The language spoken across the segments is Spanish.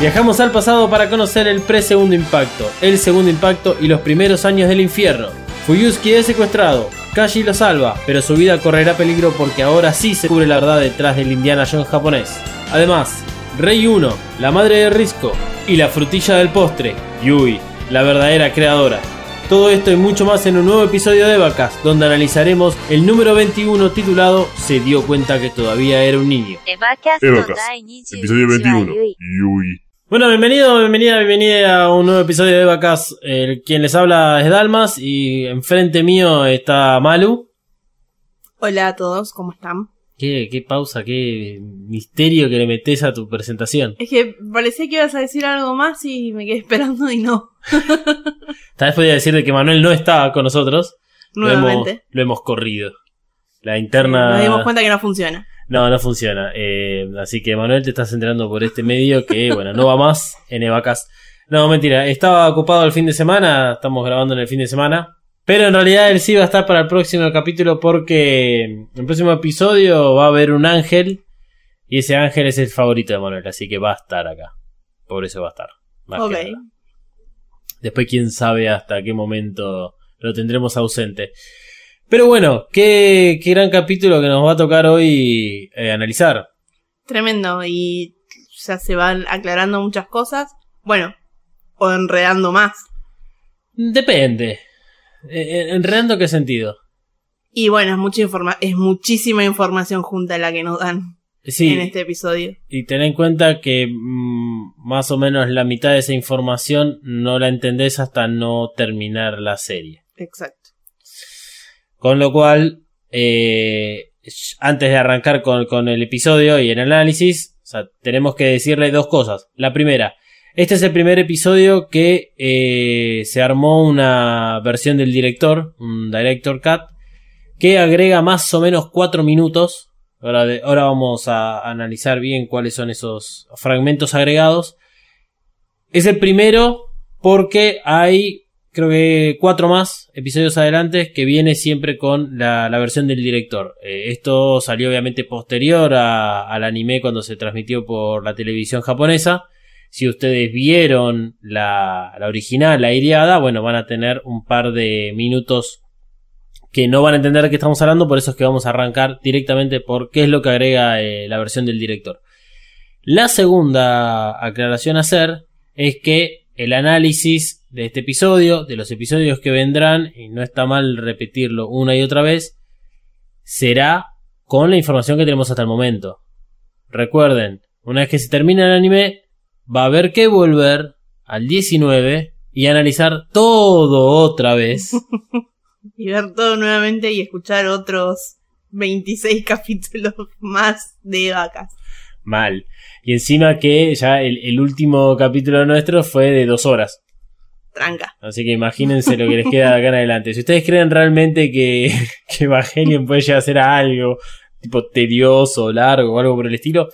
Viajamos al pasado para conocer el pre-segundo impacto, el segundo impacto y los primeros años del infierno. Fuyusuki es secuestrado, Kashi lo salva, pero su vida correrá peligro porque ahora sí se cubre la verdad detrás del Indiana Jones japonés. Además, Rey 1, la madre de Risco y la frutilla del postre, Yui, la verdadera creadora. Todo esto y mucho más en un nuevo episodio de Vacas, donde analizaremos el número 21 titulado Se dio cuenta que todavía era un niño. Evacas, episodio 21. Yui. Bueno, bienvenido, bienvenida, bienvenida a un nuevo episodio de Vacas. El, quien les habla es Dalmas y enfrente mío está Malu. Hola a todos, ¿cómo están? Qué, qué pausa, qué misterio que le metes a tu presentación. Es que parecía que ibas a decir algo más y me quedé esperando y no. Tal vez podría decir de que Manuel no estaba con nosotros. Lo hemos, Nuevamente. lo hemos corrido. La interna. Nos dimos cuenta que no funciona. No, no funciona. Eh, así que Manuel te estás enterando por este medio que, bueno, no va más en Evacas. No, mentira. Estaba ocupado el fin de semana. Estamos grabando en el fin de semana. Pero en realidad él sí va a estar para el próximo capítulo porque en el próximo episodio va a haber un ángel. Y ese ángel es el favorito de Manuel. Así que va a estar acá. Por eso va a estar. más Ok. que nada. Después quién sabe hasta qué momento lo tendremos ausente. Pero bueno, qué, qué gran capítulo que nos va a tocar hoy eh, analizar. Tremendo. Y ya se van aclarando muchas cosas. Bueno, o enredando más. Depende. Eh, ¿Enredando qué sentido? Y bueno, es mucha informa es muchísima información junta la que nos dan Sí, en este episodio. y ten en cuenta que mm, más o menos la mitad de esa información no la entendés hasta no terminar la serie. Exacto. Con lo cual, eh, antes de arrancar con, con el episodio y el análisis, o sea, tenemos que decirle dos cosas. La primera, este es el primer episodio que eh, se armó una versión del director, un director cut, que agrega más o menos cuatro minutos. Ahora, vamos a analizar bien cuáles son esos fragmentos agregados. Es el primero porque hay creo que cuatro más episodios adelante que viene siempre con la, versión del director. Eh, esto salió obviamente posterior al anime cuando se transmitió por la televisión japonesa. Si ustedes vieron la, original, la iriada, bueno, van a tener un par de minutos que no van a entender de qué estamos hablando, por eso es que vamos a arrancar directamente por qué es lo que agrega eh, la versión del director. La segunda aclaración a hacer es que el análisis de este episodio, de los episodios que vendrán, y no está mal repetirlo una y otra vez, será con la información que tenemos hasta el momento. Recuerden, una vez que se termina el anime, va a haber que volver al 19 y analizar todo otra vez. Y ver todo nuevamente y escuchar otros 26 capítulos más de vacas. Mal. Y encima que ya el, el último capítulo nuestro fue de dos horas. Tranca. Así que imagínense lo que les queda de acá en adelante. Si ustedes creen realmente que, que Evangelion puede llegar a ser algo tipo tedioso, largo o algo por el estilo,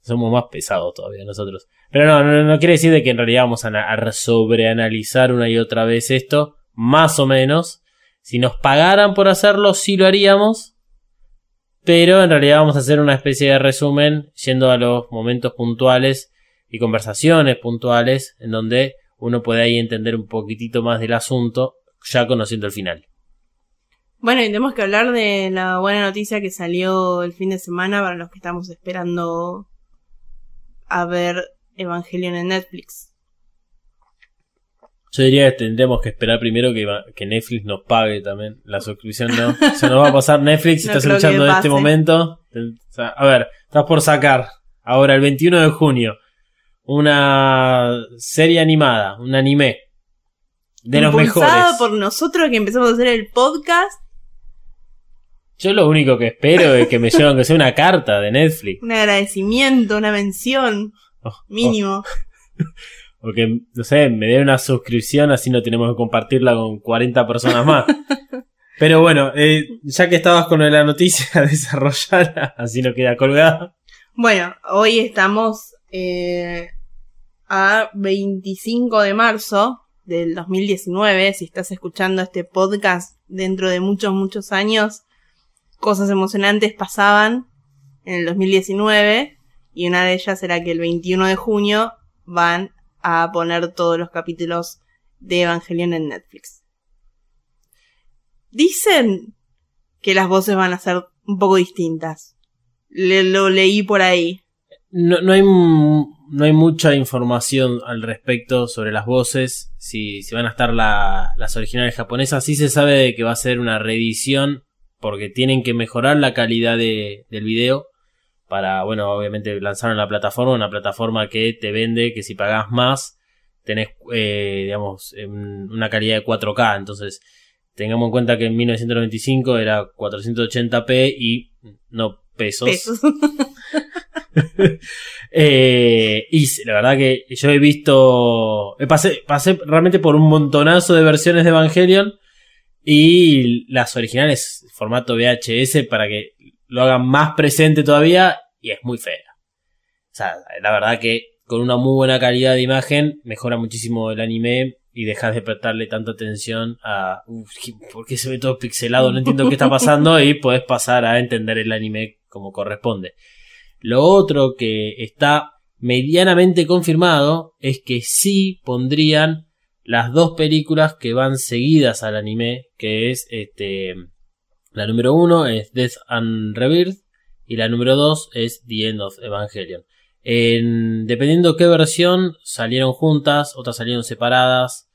somos más pesados todavía nosotros. Pero no, no, no quiere decir de que en realidad vamos a, a sobreanalizar una y otra vez esto, más o menos. Si nos pagaran por hacerlo, sí lo haríamos. Pero en realidad vamos a hacer una especie de resumen yendo a los momentos puntuales y conversaciones puntuales en donde uno puede ahí entender un poquitito más del asunto ya conociendo el final. Bueno, y tenemos que hablar de la buena noticia que salió el fin de semana para los que estamos esperando a ver Evangelion en Netflix. Yo diría que tendremos que esperar primero que, Netflix nos pague también la suscripción, ¿no? Se nos va a pasar Netflix si No estás escuchando en este momento. A ver, estás por sacar ahora el 21 de junio una serie animada, un anime de los mejores. por nosotros que empezamos a hacer el podcast, Yo lo único que espero es que me lleven que sea una carta de Netflix. un agradecimiento, una mención Oh, oh. mínimo. O que, no sé, me den una suscripción, así no tenemos que compartirla con 40 personas más. Pero bueno, eh, ya que estabas con la noticia, desarrollala, así no queda colgada. Bueno, hoy estamos eh, a 25 de marzo del 2019. Si estás escuchando este podcast dentro de muchos, muchos años, cosas emocionantes pasaban en el 2019 Y una de ellas era que el 21 de junio van a poner todos los capítulos de Evangelion en Netflix. Dicen que las voces van a ser un poco distintas. Le- lo leí por ahí. No, no hay, no hay mucha información al respecto sobre las voces. Si, si van a estar la- las originales japonesas, sí se sabe que va a ser una reedición porque tienen que mejorar la calidad de- del video. Para, bueno, obviamente lanzaron la plataforma, una plataforma que te vende que si pagas más tenés, eh, digamos, una calidad de 4K. Entonces, tengamos en cuenta que en 1995 era 480p y no pesos. Pesos. Eh, y la verdad que yo he visto. eh, Pasé, pasé realmente por un montonazo de versiones de Evangelion. Y las originales, formato VHS, para que lo hagan más presente todavía. Y es muy fea. O sea, la verdad que con una muy buena calidad de imagen mejora muchísimo el anime. Y dejas de prestarle tanta atención a. Uf, ¿Por qué se ve todo pixelado? No entiendo qué está pasando. Y puedes pasar a entender el anime como corresponde. Lo otro que está medianamente confirmado es que sí pondrían las dos películas que van seguidas al anime, que es este la número uno es Death and Rebirth y la número dos es The End of Evangelion. En- dependiendo qué versión salieron juntas, otras salieron separadas,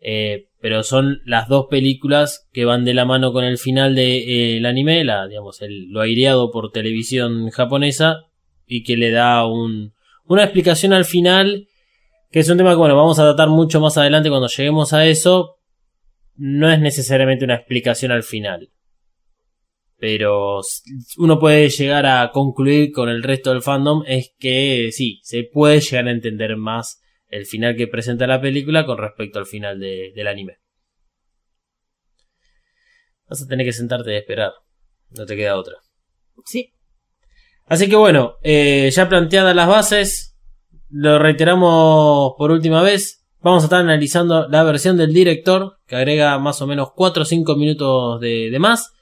eh, pero son las dos películas que van de la mano con el final del anime, la, digamos, lo aireado por televisión japonesa y que le da un, una explicación al final, que es un tema que bueno, vamos a tratar mucho más adelante cuando lleguemos a eso. No es necesariamente una explicación al final. Pero uno puede llegar a concluir con el resto del fandom es que sí, se puede llegar a entender más el final que presenta la película con respecto al final de- del anime. Vas a tener que sentarte y esperar. No te queda otra. Sí. Así que bueno, eh, ya planteadas las bases, lo reiteramos por última vez. Vamos a estar analizando la versión del director, que agrega más o menos 4 o 5 minutos de, de más.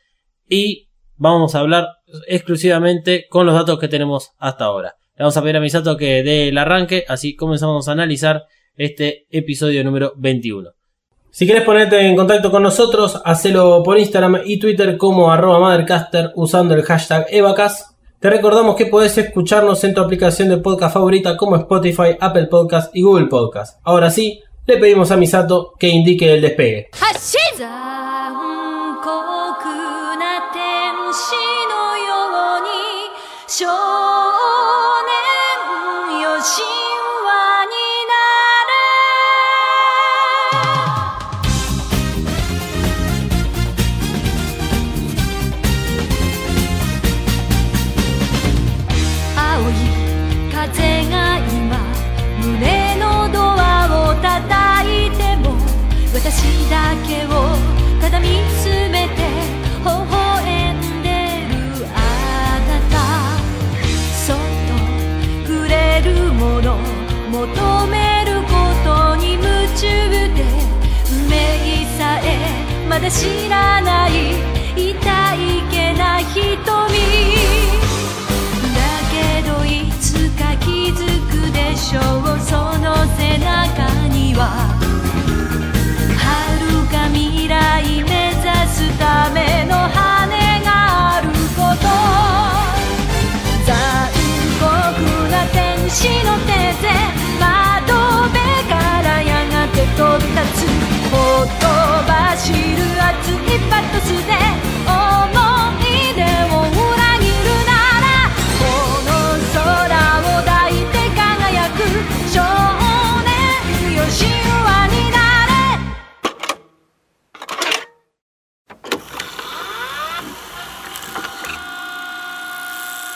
Y vamos a hablar exclusivamente con los datos que tenemos hasta ahora. Le vamos a pedir a Misato que dé el arranque, así comenzamos a analizar este episodio número 21. Si quieres ponerte en contacto con nosotros, hacelo por Instagram y Twitter como arroba Mothercaster usando el hashtag Evacas. Te recordamos que podés escucharnos en tu aplicación de podcast favorita como Spotify, Apple Podcast y Google Podcast. Ahora sí, le pedimos a Misato que indique el despegue. 知らない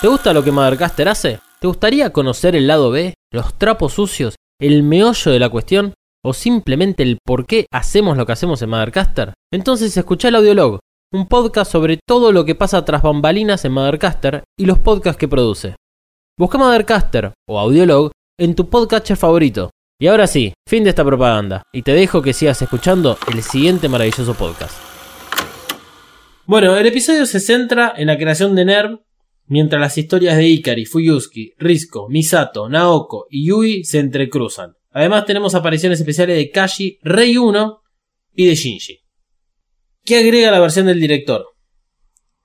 ¿Te gusta lo que Mothercaster hace? ¿Te gustaría conocer el lado B, los trapos sucios, el meollo de la cuestión? ¿O simplemente el por qué hacemos lo que hacemos en Mothercaster? Entonces escucha el Audiolog, un podcast sobre todo lo que pasa tras bambalinas en Mothercaster y los podcasts que produce. Busca Mothercaster o Audiolog en tu podcatcher favorito. Y ahora sí, fin de esta propaganda, y te dejo que sigas escuchando el siguiente maravilloso podcast. Bueno, el episodio se centra en la creación de NERV, mientras las historias de Ikari, Fuyusuki, Risco, Misato, Naoko y Yui se entrecruzan. Además tenemos apariciones especiales de Kashi, Rei 1 y de Shinji. ¿Qué agrega la versión del director?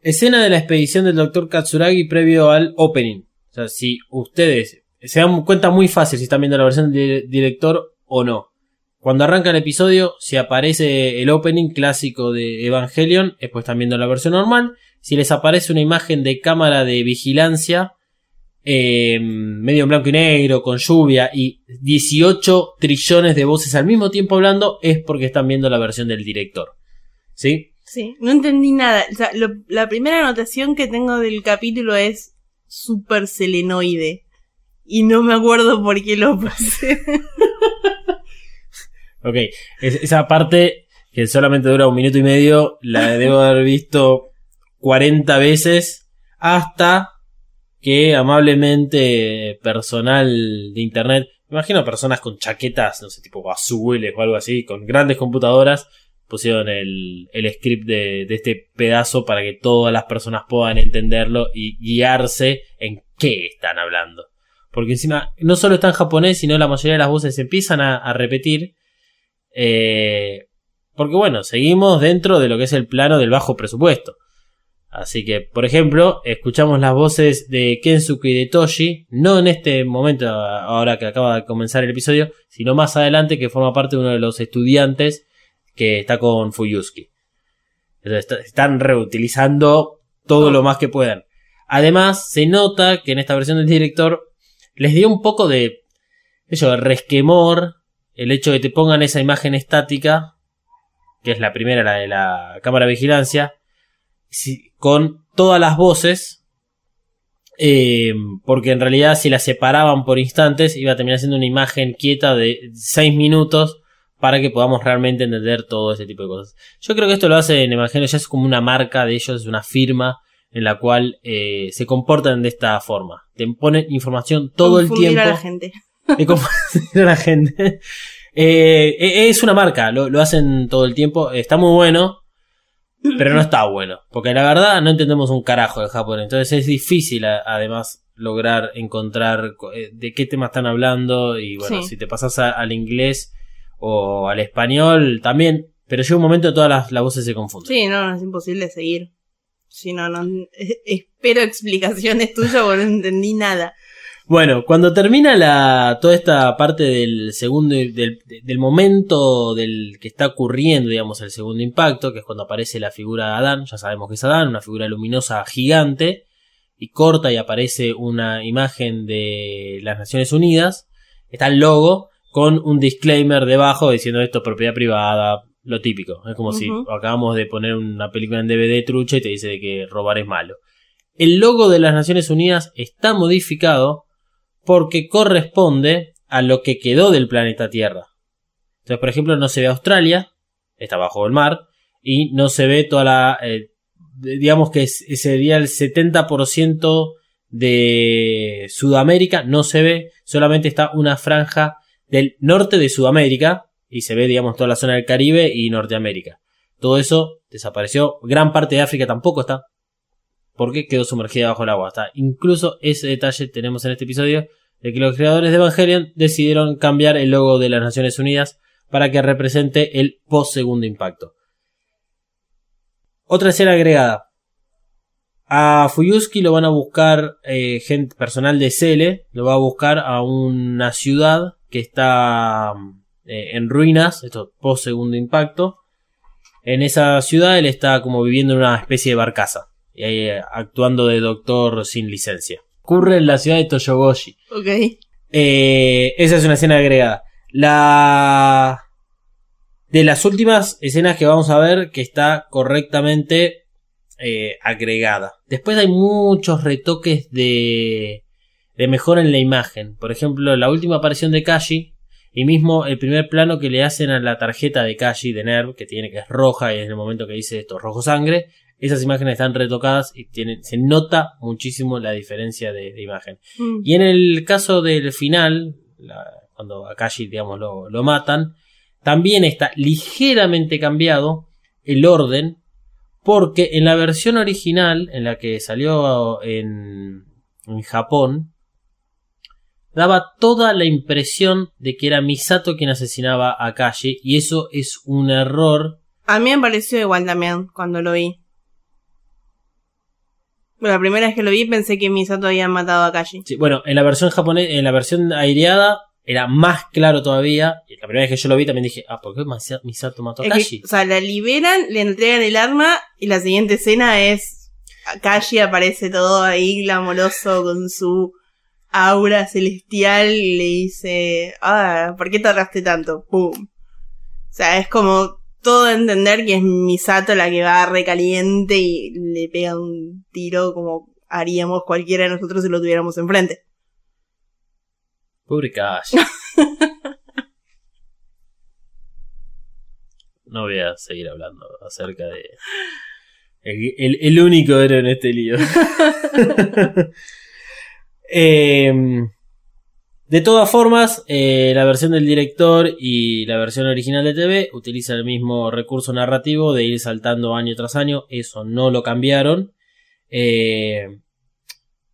Escena de la expedición del Dr. Katsuragi previo al opening. O sea, si ustedes se dan cuenta muy fácil si están viendo la versión del director o no. Cuando arranca el episodio, si aparece el opening clásico de Evangelion, después están viendo la versión normal. Si les aparece una imagen de cámara de vigilancia, eh, medio en blanco y negro, con lluvia y 18 trillones de voces al mismo tiempo hablando, es porque están viendo la versión del director. ¿Sí? Sí, no entendí nada. O sea, lo- la primera anotación que tengo del capítulo es super selenoide. Y no me acuerdo por qué lo puse. Ok, es- esa parte que solamente dura un minuto y medio, la debo haber visto 40 veces hasta que amablemente personal de internet, imagino personas con chaquetas, no sé, tipo azules o algo así, con grandes computadoras, pusieron el, el script de, este pedazo para que todas las personas puedan entenderlo y guiarse en qué están hablando. Porque encima no solo está en japonés, sino la mayoría de las voces se empiezan a, a repetir. eh, porque bueno, seguimos dentro de lo que es el plano del bajo presupuesto. Así que, por ejemplo, escuchamos las voces de Kensuke y de Toshi, no en este momento, ahora que acaba de comenzar el episodio, sino más adelante, que forma parte de uno de los estudiantes que está con está- están reutilizando todo lo más que puedan. Además, se nota que en esta versión del director les dio un poco de, eso, resquemor el hecho de que te pongan esa imagen estática, que es la primera, la de la cámara de vigilancia, con todas las voces, eh, porque en realidad si las separaban por instantes iba a terminar siendo una imagen quieta de 6 minutos para que podamos realmente entender todo ese tipo de cosas. Yo creo que esto lo hace en Evangelio, ya es como una marca de ellos, es una firma en la cual eh, se comportan de esta forma. Te ponen información todo el tiempo a la gente. de confundir a la gente. Eh, eh, es una marca, lo, lo hacen todo el tiempo. Está muy bueno, pero no está bueno. Porque la verdad no entendemos un carajo de japonés. Entonces es difícil, a- además, lograr encontrar co- eh, de qué tema están hablando. Y bueno, Sí. si te pasas a- al inglés o al español, también. Pero llega un momento todas las, las voces se confunden. Sí, no, es imposible seguir. Si no, no. Espero explicaciones tuyas porque no entendí nada. Bueno, cuando termina la, toda esta parte del segundo, del, del momento del que está ocurriendo, digamos, el segundo impacto, que es cuando aparece la figura de Adán, ya sabemos que es Adán, una figura luminosa gigante, y corta y aparece una imagen de las Naciones Unidas, está el logo con un disclaimer debajo diciendo esto es propiedad privada, lo típico. Es como si acabamos de poner una película en DVD trucha y te dice de que robar es malo. El logo de las Naciones Unidas está modificado porque corresponde a lo que quedó del planeta Tierra. Entonces, por ejemplo, no se ve Australia, está bajo el mar, y no se ve toda la... eh, digamos que sería el 70% de Sudamérica, no se ve, solamente está una franja del norte de Sudamérica, y se ve, digamos, toda la zona del Caribe y Norteamérica. Todo eso desapareció, gran parte de África tampoco está, porque quedó sumergida bajo el agua. Incluso ese detalle tenemos en este episodio de que los creadores de Evangelion decidieron cambiar el logo de las Naciones Unidas para que represente el post segundo impacto. Otra escena agregada. A Fuyusuki lo van a buscar eh, gente personal de Cele, lo va a buscar a una ciudad que está eh, en ruinas, esto post segundo impacto. En esa ciudad él está como viviendo en una especie de barcaza eh, actuando de doctor sin licencia. Ocurre en la ciudad de Toyogoshi. Ok. Eh, esa es una escena agregada. La. De las últimas escenas que vamos a ver, que está correctamente eh, agregada. Después hay muchos retoques de. de mejora en la imagen. Por ejemplo, la última aparición de Kashi. Y mismo el primer plano que le hacen a la tarjeta de Kashi de Nerv, que tiene que es roja, y en el momento que dice esto, rojo sangre. Esas imágenes están retocadas y tienen, se nota muchísimo la diferencia de- de imagen. Mm. Y en el caso del final, la- cuando a Kashi, digamos, lo, lo matan, también está ligeramente cambiado el orden Porque en la versión original, en la que salió en, en Japón, daba toda la impresión de que era Misato quien asesinaba a Kashi y eso es un error. A mí me pareció igual también cuando lo vi. La primera vez que lo vi pensé que Misato había matado a Kashi. Sí, bueno, en la versión japonesa, en la versión aireada era más claro todavía. Y la primera vez que yo lo vi también dije, ah, ¿por qué Misa- Misato mató a Es que, Kashi? o sea, la liberan, le entregan el arma y la siguiente escena es Kashi aparece todo ahí glamoroso con su aura celestial y le dice, ah, ¿por qué tardaste tanto? ¡Pum! O sea, es como todo a entender que es Misato la que va recaliente y le pega un tiro como haríamos cualquiera de nosotros si lo tuviéramos enfrente. Pobre Kashi. No voy a seguir hablando acerca de. El, el- el único héroe en este lío. Em, de todas formas, eh, la versión del director y la versión original de TV utilizan el mismo recurso narrativo de ir saltando año tras año. Eso no lo cambiaron. Eh,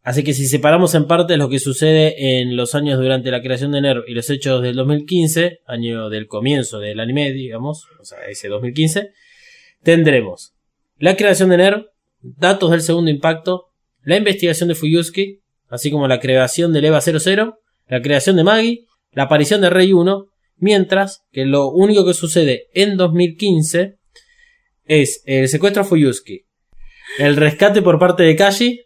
Así que si separamos en parte lo que sucede en los años durante la creación de NERV y los hechos del 2015, año del comienzo del anime, digamos, o sea, ese 2015, tendremos la creación de NERV, datos del segundo impacto, la investigación de Fuyuski, así como la creación del EVA 00, la creación de Maggie, la aparición de Rey 1, mientras que lo único que sucede en 2015 es el secuestro a Fuyuski, el rescate por parte de Kashi,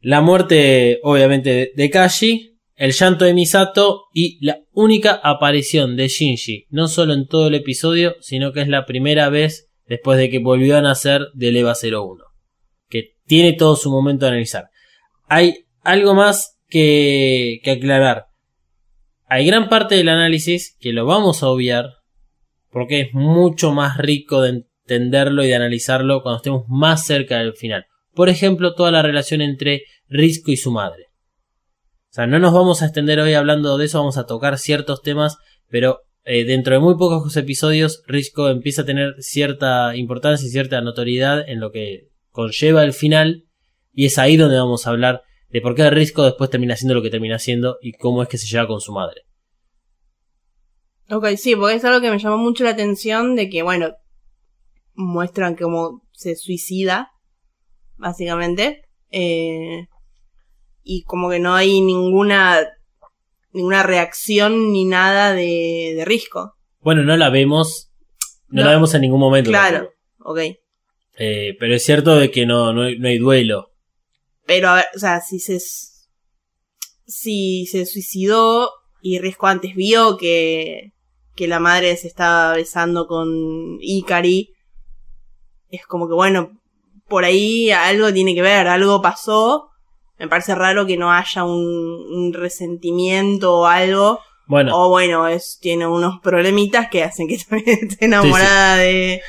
la muerte, obviamente, de- Kashi, el llanto de Misato y la única aparición de Shinji, no solo en todo el episodio, sino que es la primera vez después de que volvió a nacer del EVA 01, que tiene todo su momento de analizar. Hay algo más que, aclarar. Hay gran parte del análisis que lo vamos a obviar, porque es mucho más rico de entenderlo y de analizarlo cuando estemos más cerca del final. Por ejemplo, toda la relación entre Risco y su madre. O sea, no nos vamos a extender hoy hablando de eso, vamos a tocar ciertos temas, pero eh, dentro de muy pocos episodios Risco empieza a tener cierta importancia y cierta notoriedad en lo que conlleva el final, y es ahí donde vamos a hablar de por qué Risco después termina haciendo lo que termina haciendo y cómo es que se lleva con su madre. Ok, sí, porque es algo que me llamó mucho la atención de que, bueno, muestran cómo se suicida, básicamente. Eh, y como que no hay ninguna ninguna reacción ni nada de, de risco. Bueno, no la vemos, no, No. la vemos en ningún momento. Claro, ok. Eh, pero es cierto de que no, no, no hay duelo. Pero, a ver, o sea, si se, si se suicidó y Risco antes vio que, que la madre se estaba besando con Ikari, es como que, bueno, por ahí algo tiene que ver, algo pasó. Me parece raro que no haya un, un resentimiento o algo. Bueno, O bueno, es, tiene unos problemitas que hacen que también esté enamorada de,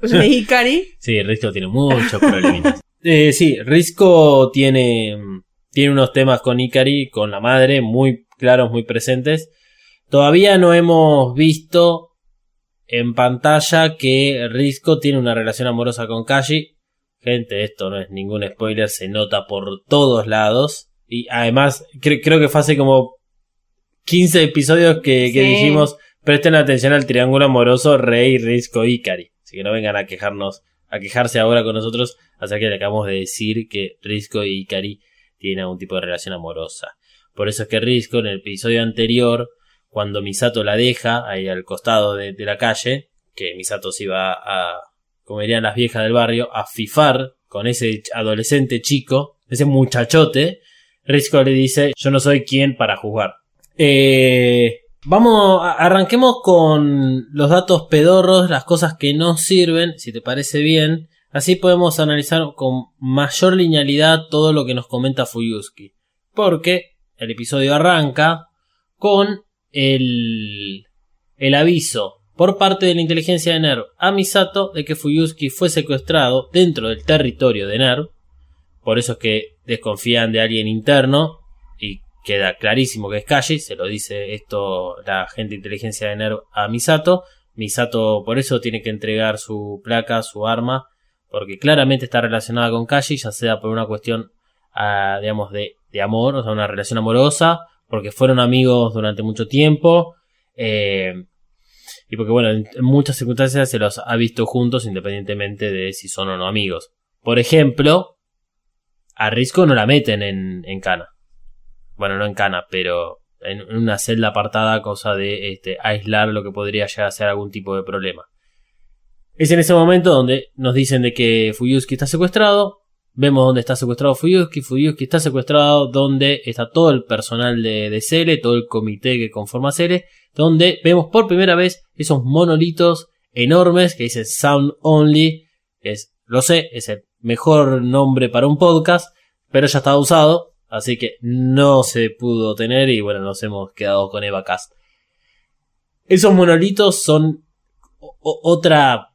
de Ikari. Sí, Risco tiene muchos problemitas. Eh, sí, Risco tiene, tiene unos temas con Ikari, con la madre, muy claros, muy presentes. Todavía no hemos visto en pantalla que Risco tiene una relación amorosa con Kashi. Gente, esto no es ningún spoiler, se nota por todos lados. Y además, cre- creo que fue hace como 15 episodios que, que Sí. dijimos, presten atención al triángulo amoroso Rey, Risco, Ikari. Así que no vengan a quejarnos, a quejarse ahora con nosotros acerca que le acabamos de decir que Risco y Ikari tienen algún tipo de relación amorosa. Por eso es que Risco en el episodio anterior, cuando Misato la deja ahí al costado de, de la calle, que Misato se iba a, como dirían las viejas del barrio, a fifar con ese adolescente chico, ese muchachote, Risco le dice, yo no soy quien para juzgar. Eh, vamos, arranquemos con los datos pedorros, las cosas que no sirven, si te parece bien. Así podemos analizar con mayor linealidad todo lo que nos comenta Fuyuski. Porque el episodio arranca con el, el aviso por parte de la inteligencia de NERV a Misato de que Fuyuski fue secuestrado dentro del territorio de NERV. Por eso es que desconfían de alguien interno queda clarísimo que es Kashi, se lo dice esto la agente de inteligencia de NERV a Misato. Misato por eso tiene que entregar su placa, su arma, porque claramente está relacionada con Kashi, ya sea por una cuestión, ah, digamos, de, de amor, o sea, una relación amorosa, porque fueron amigos durante mucho tiempo, eh, y porque, bueno, en, en muchas circunstancias se los ha visto juntos independientemente de si son o no amigos. Por ejemplo, a Risco no la meten en, en Cana. Bueno, no en Cana, pero en una celda apartada, cosa de este, aislar lo que podría llegar a ser algún tipo de problema. Es en ese momento donde nos dicen de que Fuyuski está secuestrado. Vemos dónde está secuestrado Fuyuski. Fuyuski está secuestrado donde está todo el personal de, de Cele, todo el comité que conforma Cele. Donde vemos por primera vez esos monolitos enormes que dicen Sound Only. Que es, lo sé, es el mejor nombre para un podcast, pero ya está usado. Así que no se pudo tener y bueno, nos hemos quedado con Eva Cast. Esos monolitos son otra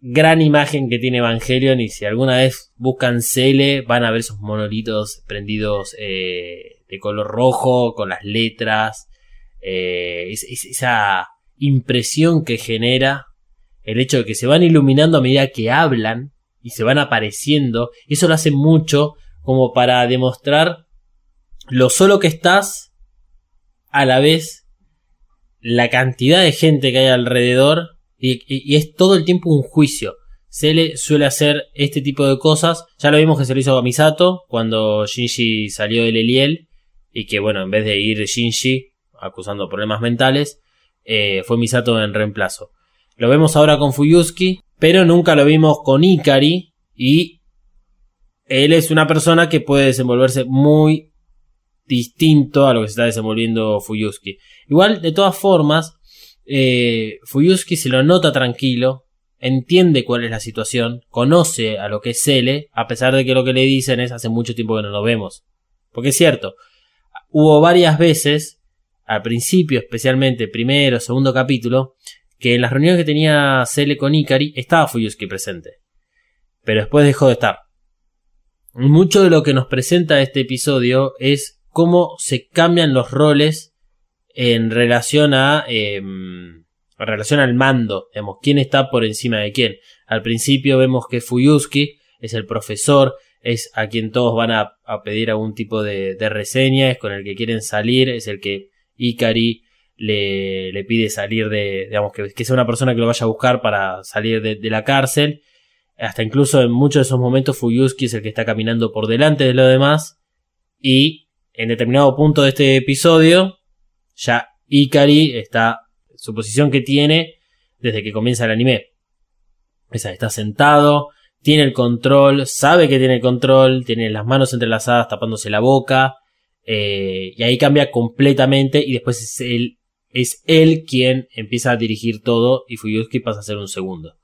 gran imagen que tiene Evangelion y si alguna vez buscan Cele van a ver esos monolitos prendidos eh, de color rojo con las letras eh, es- es- esa impresión que genera el hecho de que se van iluminando a medida que hablan y se van apareciendo eso lo hace mucho como para demostrar lo solo que estás a la vez la cantidad de gente que hay alrededor y, es todo el tiempo un juicio. Cele suele hacer este tipo de cosas. Ya lo vimos que se lo hizo a Misato cuando Shinji salió del Eliel y que bueno, en vez de ir Shinji acusando problemas mentales, eh, fue Misato en reemplazo. Lo vemos ahora con Fuyuski, pero nunca lo vimos con Ikari y él es una persona que puede desenvolverse muy distinto a lo que se está desenvolviendo Fuyuski. Igual, de todas formas, eh, Fuyuski se lo nota tranquilo, entiende cuál es la situación, conoce a lo que es Cele, a pesar de que lo que le dicen es hace mucho tiempo que no lo vemos. Porque es cierto, hubo varias veces, al principio especialmente, primero, segundo capítulo, que en las reuniones que tenía Cele con Ikari estaba Fuyuski presente. Pero después dejó de estar. Mucho de lo que nos presenta este episodio es cómo se cambian los roles en relación a eh, en relación al mando, digamos, quién está por encima de quién. Al principio vemos que Fuyuski es el profesor, es a quien todos van a, pedir algún tipo de, de reseña, es con el que quieren salir, es el que Ikari le, le pide salir de, digamos, que, que sea una persona que lo vaya a buscar para salir de, de la cárcel. Hasta incluso en muchos de esos momentos Fuyuski es el que está caminando por delante de lo demás. Y en determinado punto de este episodio, ya Ikari está, su posición que tiene desde que comienza el anime. Esa, está sentado, tiene el control, sabe que tiene el control, tiene las manos entrelazadas tapándose la boca. eh, y ahí cambia completamente y después es él, es él quien empieza a dirigir todo y Fuyuski pasa a ser un segundo.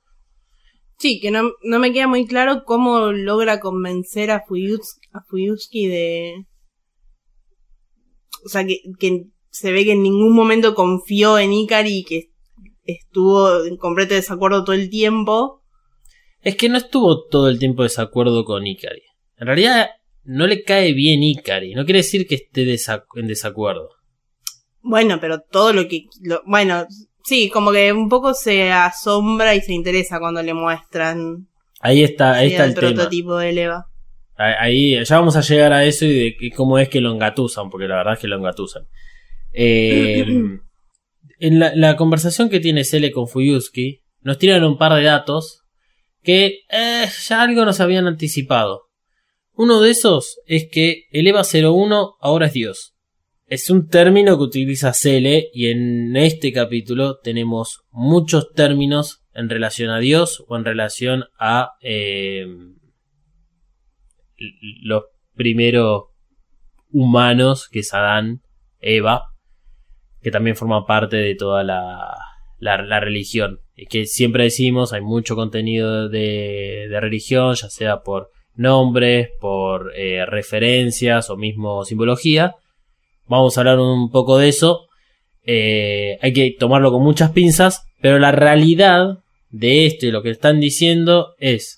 Sí, que no, no me queda muy claro cómo logra convencer a, Fuyus- a Fuyuski de... O sea, que, que se ve que en ningún momento confió en Ikari y que estuvo en completo desacuerdo todo el tiempo. Es que no estuvo todo el tiempo de desacuerdo con Ikari. En realidad no le cae bien Ikari. No quiere decir que esté desac- en desacuerdo. Bueno, pero todo lo que... lo- bueno, sí, como que un poco se asombra y se interesa cuando le muestran Ahí está, ahí está el el tema. prototipo de Eva. Ahí ya vamos a llegar a eso y de cómo es que lo engatusan, porque la verdad es que lo engatusan. Eh, en la, la conversación que tiene Cele con Fuyuski, nos tiran un par de datos que eh, ya algo nos habían anticipado. Uno de esos es que el EVA 01 ahora es Dios. Es un término que utiliza Cele y en este capítulo tenemos muchos términos en relación a Dios o en relación a eh, los primeros humanos que es Adán, Eva, que también forma parte de toda la, la, la religión. Y que siempre decimos, hay mucho contenido de, de religión, ya sea por nombres, por eh, referencias o mismo simbología. Vamos a hablar un poco de eso. Eh, hay que tomarlo con muchas pinzas, pero la realidad de esto y lo que están diciendo es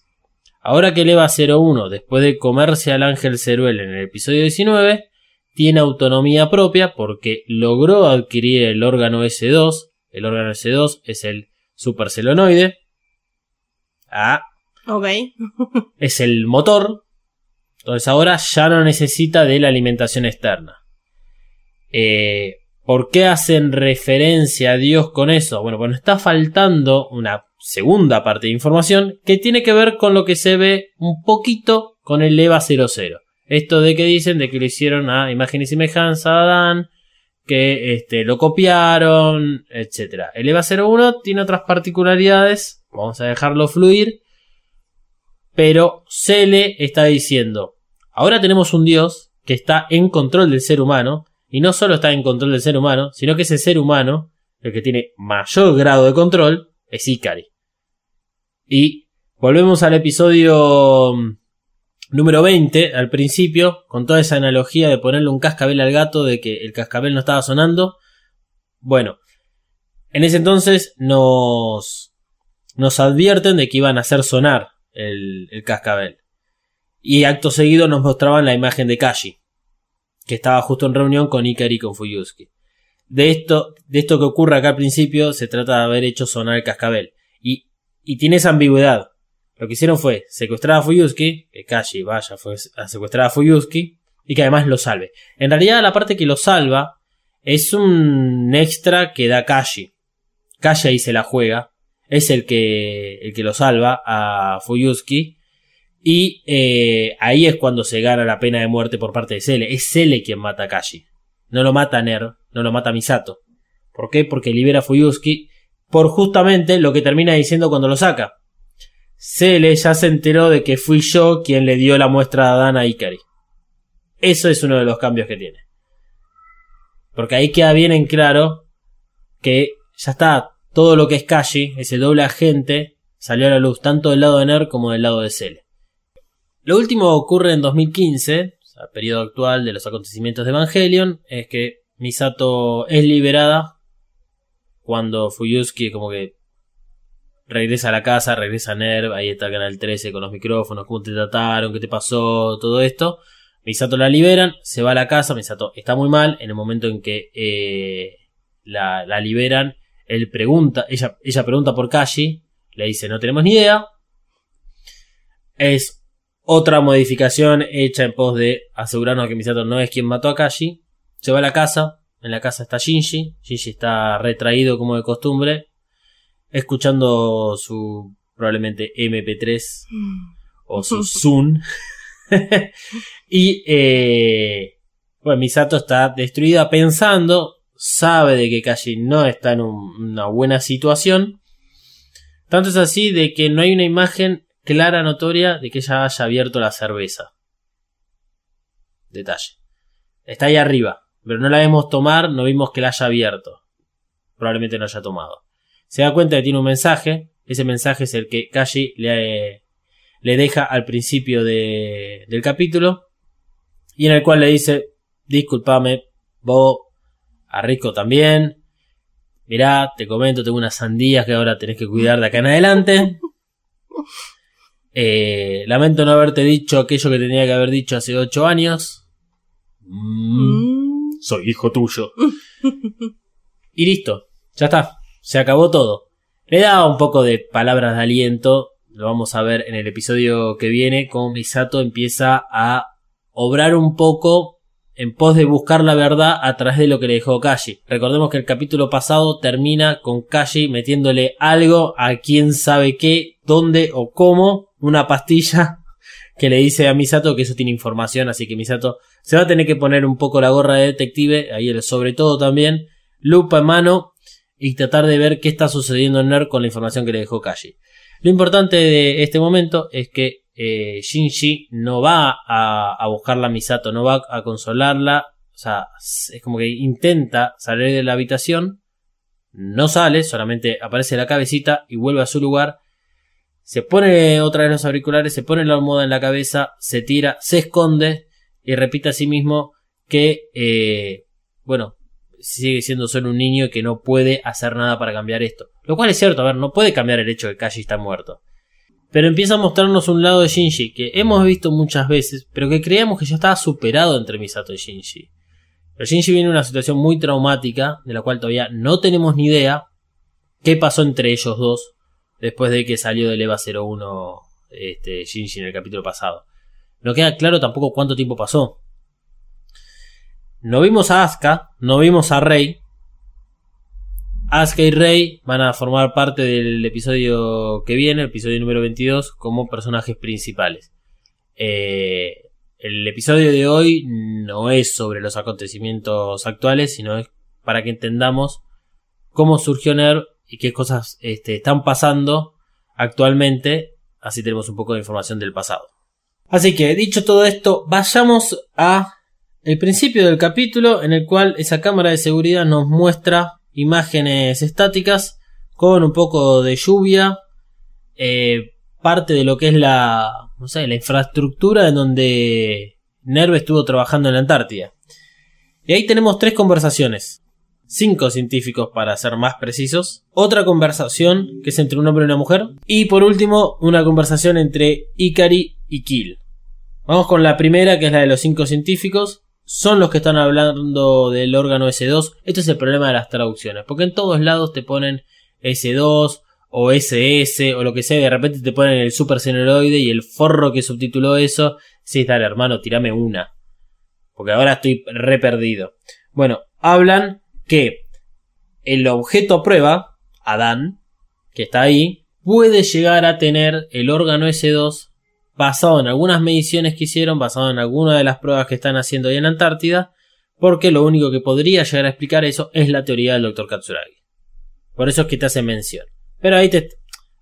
Ahora que el EVA 01, después de comerse al ángel Ceruel en el episodio 19, tiene autonomía propia porque logró adquirir el órgano S2. El órgano S2 es el super celonoide. Ah, Ok. es el motor. Entonces ahora ya no necesita de la alimentación externa. Eh, ¿Por qué hacen referencia a Dios con eso? Bueno, pues nos está faltando una segunda parte de información que tiene que ver con lo que se ve un poquito con el EVA 00. Esto de que dicen de que lo hicieron a imagen y semejanza a Adán, que este, lo copiaron, etc. El EVA 01 tiene otras particularidades, vamos a dejarlo fluir, pero Cele está diciendo, ahora tenemos un Dios que está en control del ser humano, y no solo está en control del ser humano, sino que ese ser humano, el que tiene mayor grado de control, es Ikari. Y volvemos al episodio mm, número 20, al principio, con toda esa analogía de ponerle un cascabel al gato, de que el cascabel no estaba sonando. Bueno, en ese entonces nos, nos advierten de que iban a hacer sonar el, el cascabel. Y acto seguido nos mostraban la imagen de Kashi, que estaba justo en reunión con Ikari y con Fuyusuki. De esto, de esto que ocurre acá al principio, se trata de haber hecho sonar el cascabel. Y, tiene esa ambigüedad. Lo que hicieron fue secuestrar a Fuyusuki, que Kashi vaya fue a secuestrar a Fuyusuki, y que además lo salve. En realidad la parte que lo salva es un extra que da Kashi. Kashi ahí se la juega. Es el que, el que lo salva a Fuyusuki. Y eh, ahí es cuando se gana la pena de muerte por parte de Cele. Es Cele quien mata a Kashi. No lo mata Ner, no lo mata Misato. ¿Por qué? Porque libera a Fuyusuki por justamente lo que termina diciendo cuando lo saca. Cele ya se enteró de que fui yo quien le dio la muestra a Adán a Ikari. Eso es uno de los cambios que tiene. Porque ahí queda bien en claro que ya está todo lo que es Kashi, ese doble agente, salió a la luz tanto del lado de Ner como del lado de Cele. Lo último ocurre en 2015, o sea, periodo actual de los acontecimientos de Evangelion, es que Misato es liberada cuando Fuyusuki como que regresa a la casa, regresa a NERV, ahí está canal 13 con los micrófonos, cómo te trataron, qué te pasó, todo esto. Misato la liberan, se va a la casa, Misato está muy mal, en el momento en que eh, la, la, liberan, él pregunta, ella, ella pregunta por Kashi, le dice no tenemos ni idea. Es otra modificación hecha en pos de asegurarnos que Misato no es quien mató a Kashi. Se va a la casa, en la casa está Shinji, Shinji está retraído como de costumbre, escuchando su probablemente MP3 o su Zoom. y eh, bueno, Misato está destruida pensando, sabe de que Kashi no está en un, una buena situación. Tanto es así de que no hay una imagen clara, notoria, de que ella haya abierto la cerveza. Detalle. Está ahí arriba, pero no la vemos tomar, no vimos que la haya abierto. Probablemente no haya tomado. Se da cuenta que tiene un mensaje. Ese mensaje es el que Kashi le, le deja al principio de, del capítulo. Y en el cual le dice, discúlpame, vos, a Rico también. Mirá, te comento, tengo unas sandías que ahora tenés que cuidar de acá en adelante. Eh, lamento no haberte dicho aquello que tenía que haber dicho hace ocho años. Mm, soy hijo tuyo. y listo, ya está, se acabó todo. Le da un poco de palabras de aliento, lo vamos a ver en el episodio que viene, como Misato empieza a obrar un poco en pos de buscar la verdad a través de lo que le dejó Kashi. Recordemos que el capítulo pasado termina con Kashi metiéndole algo a quién sabe qué, dónde o cómo, una pastilla que le dice a Misato que eso tiene información, así que Misato se va a tener que poner un poco la gorra de detective, ahí el sobre todo también, lupa en mano y tratar de ver qué está sucediendo en NER con la información que le dejó Kashi. Lo importante de este momento es que eh, Shinji no va a, a buscarla a Misato, no va a consolarla, o sea, es como que intenta salir de la habitación, no sale, solamente aparece la cabecita y vuelve a su lugar, se pone otra vez los auriculares, se pone la almohada en la cabeza, se tira, se esconde y repite a sí mismo que, eh, bueno, sigue siendo solo un niño que no puede hacer nada para cambiar esto. Lo cual es cierto, a ver, no puede cambiar el hecho de que Kashi está muerto. Pero empieza a mostrarnos un lado de Shinji que hemos visto muchas veces, pero que creíamos que ya estaba superado entre Misato y Shinji. Pero Shinji viene en una situación muy traumática, de la cual todavía no tenemos ni idea, qué pasó entre ellos dos después de que salió del EVA 01 este, Shinji en el capítulo pasado. No queda claro tampoco cuánto tiempo pasó. No vimos a Asuka, no vimos a Rey. Asuka y Rey van a formar parte del episodio que viene, el episodio número 22, como personajes principales. Eh, el episodio de hoy no es sobre los acontecimientos actuales, sino es para que entendamos cómo surgió NERV y qué cosas este, están pasando actualmente. Así tenemos un poco de información del pasado. Así que, dicho todo esto, vayamos a el principio del capítulo en el cual esa cámara de seguridad nos muestra imágenes estáticas con un poco de lluvia, eh, parte de lo que es la, la infraestructura en donde Nerve estuvo trabajando en la Antártida. Y ahí tenemos tres conversaciones. Cinco científicos para ser más precisos. Otra conversación que es entre un hombre y una mujer. Y por último, una conversación entre Ikari y Kill. Vamos con la primera, que es la de los cinco científicos. Son los que están hablando del órgano S2. Este es el problema de las traducciones. Porque en todos lados te ponen S2 o SS o lo que sea. De repente te ponen el super senoide y el forro que subtituló eso. Sí, dale hermano, tirame una. Porque ahora estoy re perdido. Bueno, hablan que el objeto a prueba, Adán, que está ahí, puede llegar a tener el órgano S2 basado en algunas mediciones que hicieron, basado en alguna de las pruebas que están haciendo ahí en Antártida, porque lo único que podría llegar a explicar eso es la teoría del Dr. Katsuragi. Por eso es que te hace mención. Pero ahí te...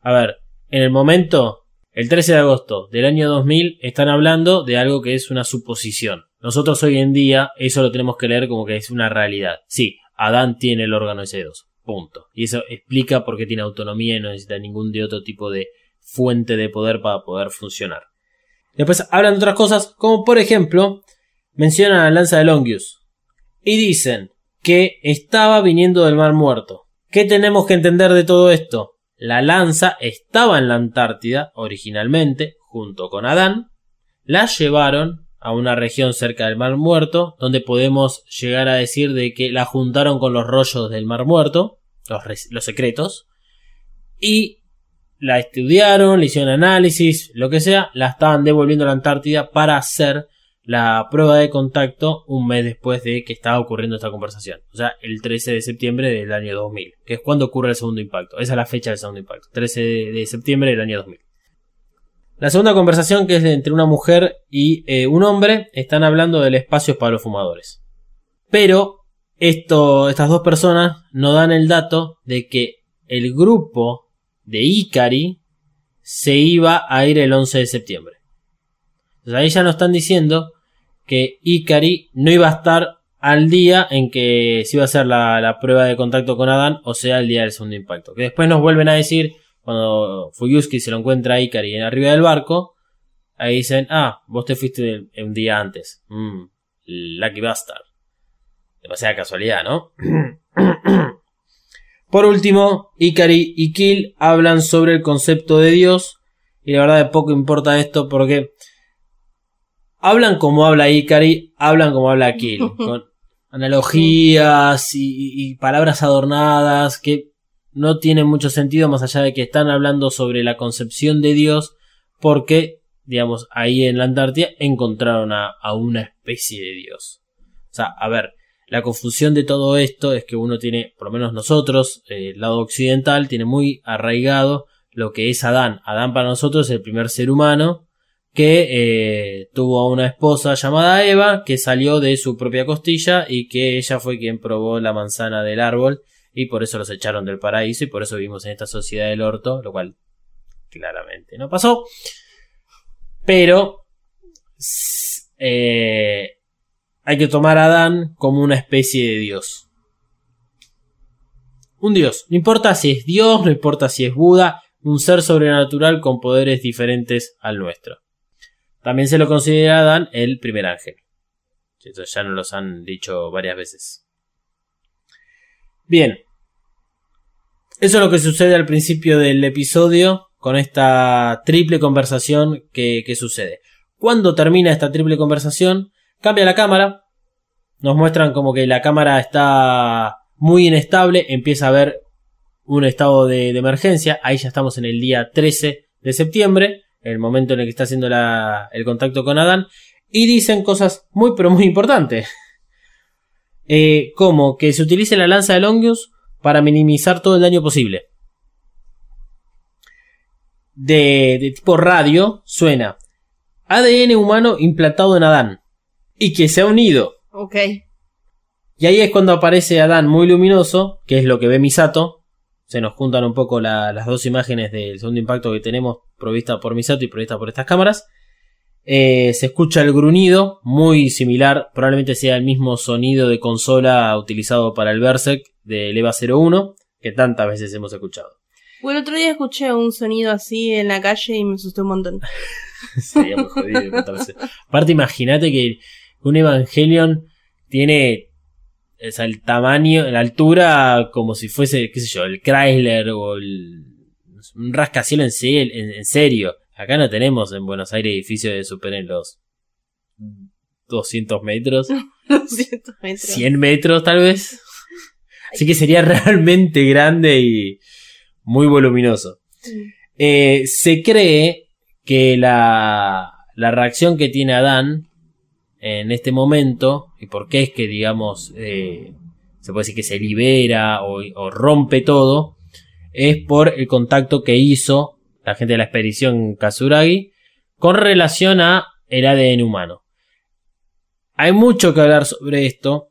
A ver, en el momento, el 13 de agosto del año 2000, están hablando de algo que es una suposición. Nosotros hoy en día eso lo tenemos que leer como que es una realidad. Sí, Adán tiene el órgano S2. Punto. Y eso explica por qué tiene autonomía y no necesita ningún de otro tipo de fuente de poder para poder funcionar. Después hablan de otras cosas, como por ejemplo, mencionan la lanza de Longius. Y dicen que estaba viniendo del Mar Muerto. ¿Qué tenemos que entender de todo esto? La lanza estaba en la Antártida originalmente, junto con Adán. La llevaron a una región cerca del Mar Muerto, donde podemos llegar a decir de que la juntaron con los rollos del Mar Muerto, los, secretos, y la estudiaron, le hicieron análisis, lo que sea, la estaban devolviendo a la Antártida para hacer la prueba de contacto un mes después de que estaba ocurriendo esta conversación. O sea, el 13 de septiembre del año 2000, que es cuando ocurre el segundo impacto. Esa es la fecha del segundo impacto, 13 de septiembre del año 2000. La segunda conversación, que es entre una mujer y eh, un hombre, están hablando del espacio para los fumadores. Pero estas dos personas no dan el dato de que el grupo de Ikari se iba a ir el 11 de septiembre. Entonces ahí ya nos están diciendo que Ikari no iba a estar al día en que se iba a hacer la, prueba de contacto con Adán, o sea, el día del segundo impacto. Que después nos vuelven a decir, cuando Fuyuski se lo encuentra a Ikari en arriba del barco, ahí dicen, ah, vos te fuiste un día antes. Mm, lucky bastard. Demasiada casualidad, ¿no? Por último, Ikari y Kill hablan sobre el concepto de Dios. Y la verdad de poco importa esto porque hablan como habla Ikari, hablan como habla Kill. Con analogías y, palabras adornadas que no tienen mucho sentido más allá de que están hablando sobre la concepción de Dios porque, digamos, ahí en la Antártida encontraron a, una especie de Dios. O sea, a ver, la confusión de todo esto es que uno tiene, por lo menos nosotros, el lado occidental, tiene muy arraigado lo que es Adán. Adán para nosotros es el primer ser humano que eh, tuvo a una esposa llamada Eva, que salió de su propia costilla y que ella fue quien probó la manzana del árbol y por eso los echaron del paraíso y por eso vivimos en esta sociedad del orto, lo cual claramente no pasó. Pero eh, hay que tomar a Adán como una especie de dios. Un dios. No importa si es Dios, no importa si es Buda, un ser sobrenatural con poderes diferentes al nuestro. También se lo considera Adán el primer ángel. Esto ya nos los han dicho varias veces. Bien. Eso es lo que sucede al principio del episodio con esta triple conversación que, sucede. Cuando termina esta triple conversación, Cambia la cámara. Nos muestran como que la cámara está muy inestable. Empieza a ver un estado de, emergencia. Ahí ya estamos en el día 13 de septiembre, el momento en el que está haciendo el contacto con Adán. Y dicen cosas muy, pero muy importantes. Eh, como que se utilice la lanza de Longius para minimizar todo el daño posible. De, de tipo radio suena ADN humano implantado en Adán. Y que se ha unido. Ok. Y ahí es cuando aparece Adán muy luminoso, que es lo que ve Misato. Se nos juntan un poco la- las dos imágenes del segundo impacto que tenemos, provista por Misato y provista por estas cámaras. Eh, se escucha el gruñido, muy similar, probablemente sea el mismo sonido de consola utilizado para el Berserk del EVA 01, que tantas veces hemos escuchado. Bueno, el otro día escuché un sonido así en la calle y me asusté un montón. Sería muy jodido encontrarse. Aparte, imagínate que un Evangelion tiene o sea, el tamaño, la altura, como si fuese, qué sé yo, el Chrysler o el, un rascacielos en, en, en serio. Acá no tenemos en Buenos Aires edificios que superen los 200 metros, 200 metros. 100 metros tal vez. Así que sería realmente grande y muy voluminoso. Eh, se cree que la, la reacción que tiene Adán en este momento, y por qué es que, digamos, eh, se puede decir que se libera o, o rompe todo, es por el contacto que hizo la gente de la expedición Kazuragi con relación a el ADN humano. Hay mucho que hablar sobre esto.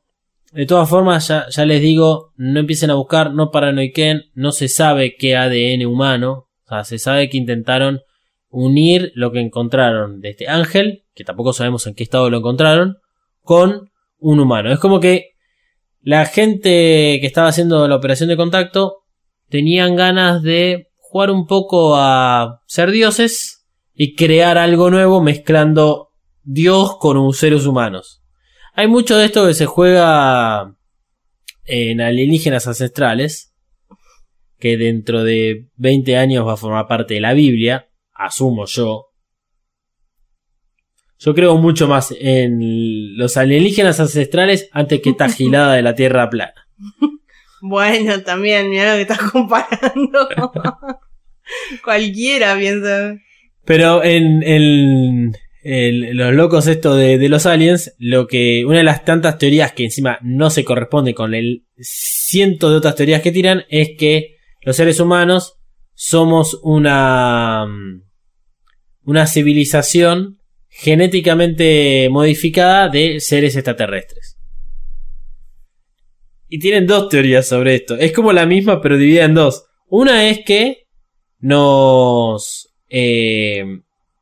De todas formas, ya, ya les digo, no empiecen a buscar, no paranoiquen, no se sabe qué ADN humano. O sea, se sabe que intentaron unir lo que encontraron de este ángel, que tampoco sabemos en qué estado lo encontraron, con un humano. Es como que la gente que estaba haciendo la operación de contacto tenían ganas de jugar un poco a ser dioses y crear algo nuevo mezclando Dios con seres humanos. Hay mucho de esto que se juega en alienígenas ancestrales, que dentro de 20 años va a formar parte de la Biblia, asumo yo. Yo creo mucho más en los alienígenas ancestrales antes que esta gilada de la Tierra plana. Bueno, también, mira lo que estás comparando. Cualquiera piensa. Pero en, en- los locos esto de, de los aliens, lo que una de las tantas teorías que encima no se corresponde con el ciento de otras teorías que tiran es que los seres humanos somos una mm, una civilización genéticamente modificada de seres extraterrestres. Y tienen dos teorías sobre esto. Es como la misma pero dividida en dos. Una es que nos eh,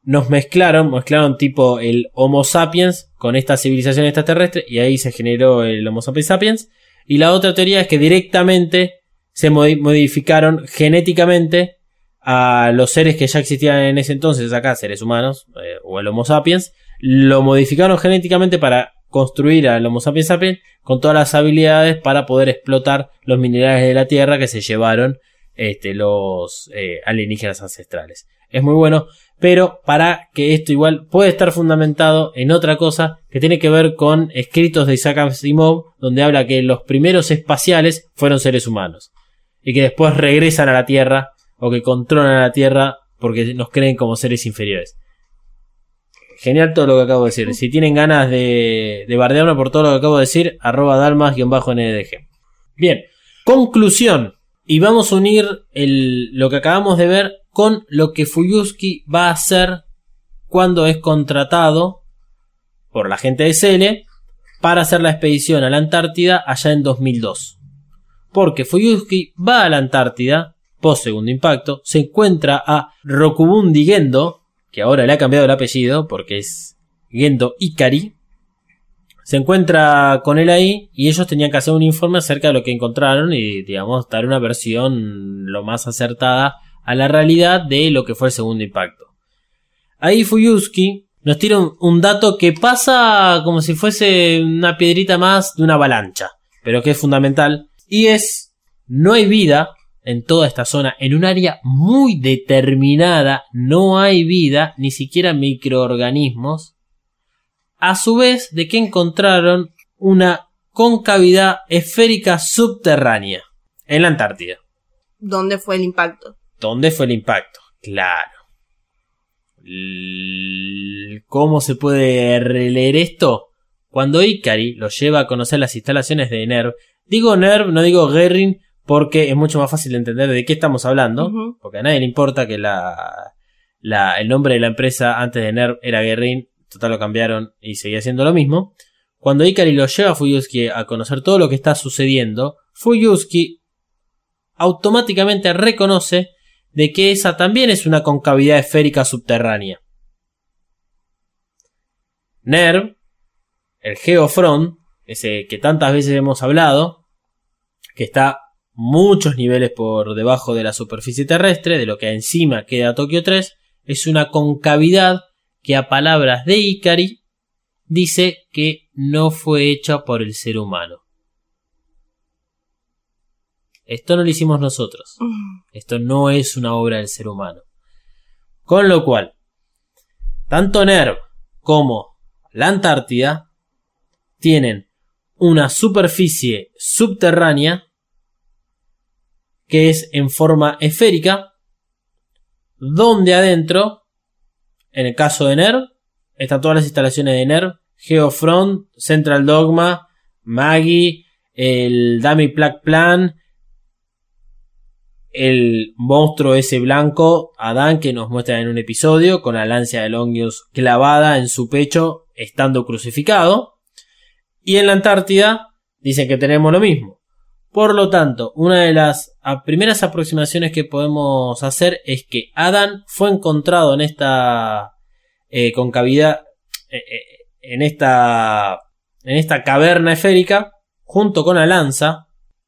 nos mezclaron, mezclaron tipo el Homo sapiens con esta civilización extraterrestre y ahí se generó el Homo sapiens sapiens. Y la otra teoría es que directamente se modi- modificaron genéticamente a los seres que ya existían en ese entonces, acá seres humanos eh, o el Homo sapiens, lo modificaron genéticamente para construir al Homo sapiens sapiens con todas las habilidades para poder explotar los minerales de la Tierra que se llevaron este, los eh, alienígenas ancestrales. Es muy bueno, pero para que esto igual puede estar fundamentado en otra cosa que tiene que ver con escritos de Isaac Asimov, donde habla que los primeros espaciales fueron seres humanos y que después regresan a la Tierra o que controlan a la Tierra porque nos creen como seres inferiores. Genial todo lo que acabo de decir. Si tienen ganas de, de bardearme por todo lo que acabo de decir, arroba dalmas-ndg. Bien, conclusión. Y vamos a unir lo que acabamos de ver con lo que Fuyuski va a hacer cuando es contratado por la gente de Cele para hacer la expedición a la Antártida allá en 2002. Porque Fuyuski va a la Antártida, post segundo impacto, se encuentra a Rokubundi Gendo, que ahora le ha cambiado el apellido porque es Gendo Ikari, se encuentra con él ahí y ellos tenían que hacer un informe acerca de lo que encontraron y, digamos, dar una versión lo más acertada a la realidad de lo que fue el segundo impacto. Ahí Fuyuski nos tira un, un dato que pasa como si fuese una piedrita más de una avalancha, pero que es fundamental y es no hay vida en toda esta zona, en un área muy determinada, no hay vida, ni siquiera microorganismos, a su vez de que encontraron una concavidad esférica subterránea en la Antártida. dónde fue el impacto. ¿Dónde fue el impacto? Claro. ¿Cómo se puede releer esto? Cuando Ikari lo lleva a conocer las instalaciones de NERV, digo NERV, no digo Guerrin, porque es mucho más fácil de entender de qué estamos hablando, porque a nadie le importa que la, la- el nombre de la empresa antes de NERV era Guerrin, total lo cambiaron y seguía siendo lo mismo. Cuando Ikari lo lleva a Fuyuski a conocer todo lo que está sucediendo, Fuyuski automáticamente reconoce de que esa también es una concavidad esférica subterránea. NERV, el Geofront, ese que tantas veces hemos hablado, que está muchos niveles por debajo de la superficie terrestre, de lo que encima queda Tokio 3, es una concavidad que a palabras de Ikari dice que no fue hecha por el ser humano. Esto no lo hicimos nosotros. Esto no es una obra del ser humano. Con lo cual, tanto NERV como la Antártida tienen una superficie subterránea que es en forma esférica, donde adentro, en el caso de NERV, están todas las instalaciones de NERV, Geofront, Central Dogma, Maggie, el Dummy Plague Plan, el monstruo ese blanco, Adán, que nos muestra en un episodio, con la lancia de Longius clavada en su pecho, estando crucificado. Y en la Antártida dicen que tenemos lo mismo. Por lo tanto, una de las primeras aproximaciones que podemos hacer es que Adán fue encontrado en esta eh, concavidad, eh, eh, en esta, en esta caverna esférica, junto con la lanza,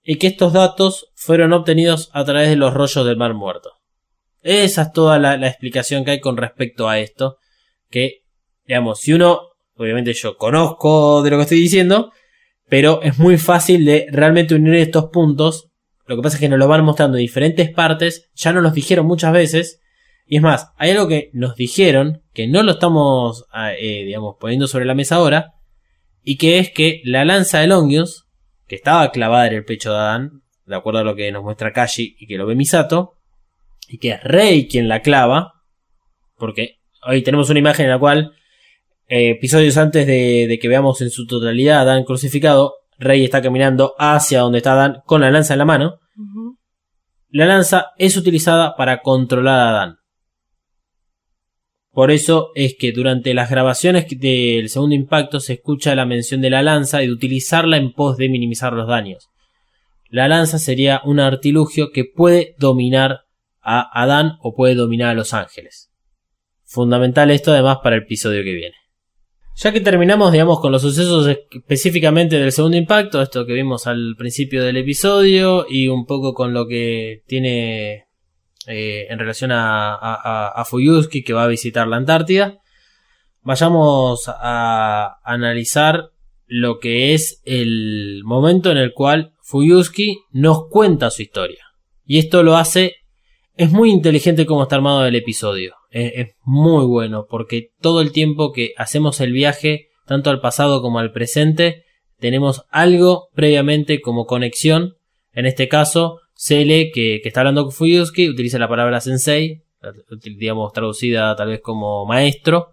y que estos datos fueron obtenidos a través de los rollos del Mar Muerto. Esa es toda la, explicación que hay con respecto a esto. Que, digamos, si uno, obviamente yo conozco de lo que estoy diciendo, pero es muy fácil de realmente unir estos puntos. Lo que pasa es que nos lo van mostrando en diferentes partes, ya nos los dijeron muchas veces. Y es más, hay algo que nos dijeron, que no lo estamos, ah, eh, digamos, poniendo sobre la mesa ahora, y que es que la lanza de Longius, que estaba clavada en el pecho de Adán, de acuerdo a lo que nos muestra Kashi y que lo ve Misato, y que es Rey quien la clava, porque hoy tenemos una imagen en la cual, eh, episodios antes de, de que veamos en su totalidad a Adán crucificado, Rey está caminando hacia donde está Adán con la lanza en la mano. La lanza es utilizada para controlar a Adán. Por eso es que durante las grabaciones del segundo impacto se escucha la mención de la lanza y de utilizarla en pos de minimizar los daños. La lanza sería un artilugio que puede dominar a Adán o puede dominar a los ángeles. Fundamental esto además para el episodio que viene. Ya que terminamos, digamos, con los sucesos específicamente del segundo impacto, esto que vimos al principio del episodio, y un poco con lo que tiene eh, en relación a, a, Fuyuski, que va a visitar la Antártida, vayamos a analizar lo que es el momento en el cual Fuyuski nos cuenta su historia. Y esto lo hace, es muy inteligente como está armado el episodio. Es muy bueno porque todo el tiempo que hacemos el viaje, tanto al pasado como al presente, tenemos algo previamente como conexión. En este caso, Cele, que, que está hablando con Fuyuski, utiliza la palabra sensei, digamos traducida tal vez como maestro,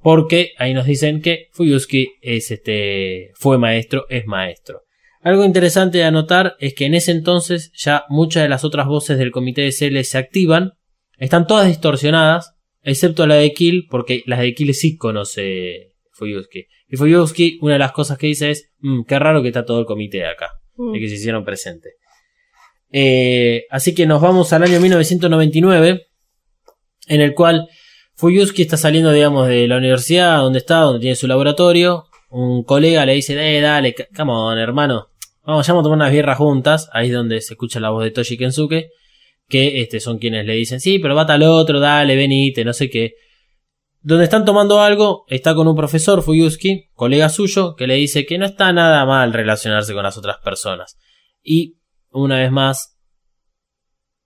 porque ahí nos dicen que Fuyuski es este, fue maestro, es maestro. Algo interesante de anotar es que en ese entonces ya muchas de las otras voces del comité de Cele se activan, están todas distorsionadas, excepto la de Kill, porque las de Kill sí conoce Fuyuski. Y Fuyuski, una de las cosas que dice es, "Mm, qué raro que está todo el comité acá Mm. y que se hicieron presente. Eh, así que nos vamos al año 1999, en el cual Fuyuski está saliendo, digamos, de la universidad donde está, donde tiene su laboratorio. Un colega le dice, eh, dale, come on, hermano. Vamos, ya vamos a tomar unas birras juntas. Ahí es donde se escucha la voz de Toshi Kensuke. Que este, son quienes le dicen, sí, pero va tal otro, dale, venite, no sé qué. Donde están tomando algo, está con un profesor, Fuyuski, colega suyo, que le dice que no está nada mal relacionarse con las otras personas. Y, una vez más,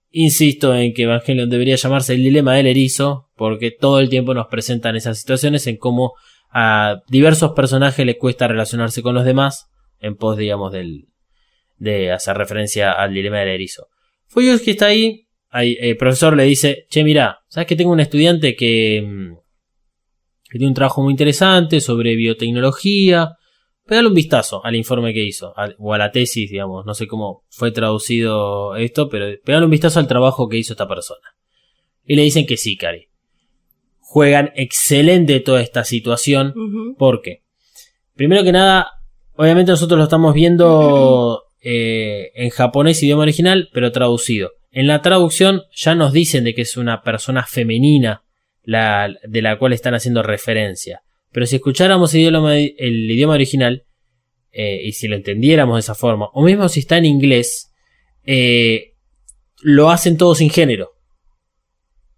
insisto en que Evangelion debería llamarse el dilema del erizo, porque todo el tiempo nos presentan esas situaciones en cómo a diversos personajes les cuesta relacionarse con los demás, en pos, digamos, del, de hacer referencia al dilema del erizo. Fuyuski está ahí, el profesor le dice, che, mira, ¿sabes que tengo un estudiante que, mm, que tiene un trabajo muy interesante sobre biotecnología? Pégale un vistazo al informe que hizo, al- o a la tesis, digamos, no sé cómo fue traducido esto, pero pégale un vistazo al trabajo que hizo esta persona. Y le dicen que sí, Cari. Juegan excelente toda esta situación. Ujú. ¿Por qué? Primero que nada, obviamente nosotros lo estamos viendo eh, en japonés idioma original, pero traducido. En la traducción ya nos dicen de que es una persona femenina la, de la cual están haciendo referencia. Pero si escucháramos el idioma, el idioma original eh, y si lo entendiéramos de esa forma, o mismo si está en inglés, eh, lo hacen todo sin género.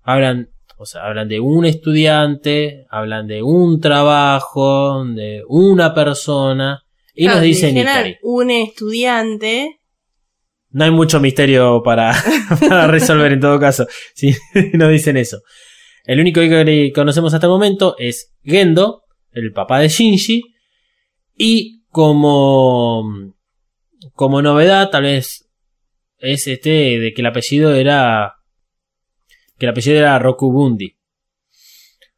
Hablan, o sea, hablan de un estudiante, hablan de un trabajo, de una persona, y Claro, nos dicen Ikari. un estudiante. No hay mucho misterio para, para resolver en todo caso. Sí, nos dicen eso. El único que conocemos hasta el momento es Gendo, el papá de Shinji. Y como, como novedad, tal vez es este de que el apellido era. Que el apellido era Rokubundi.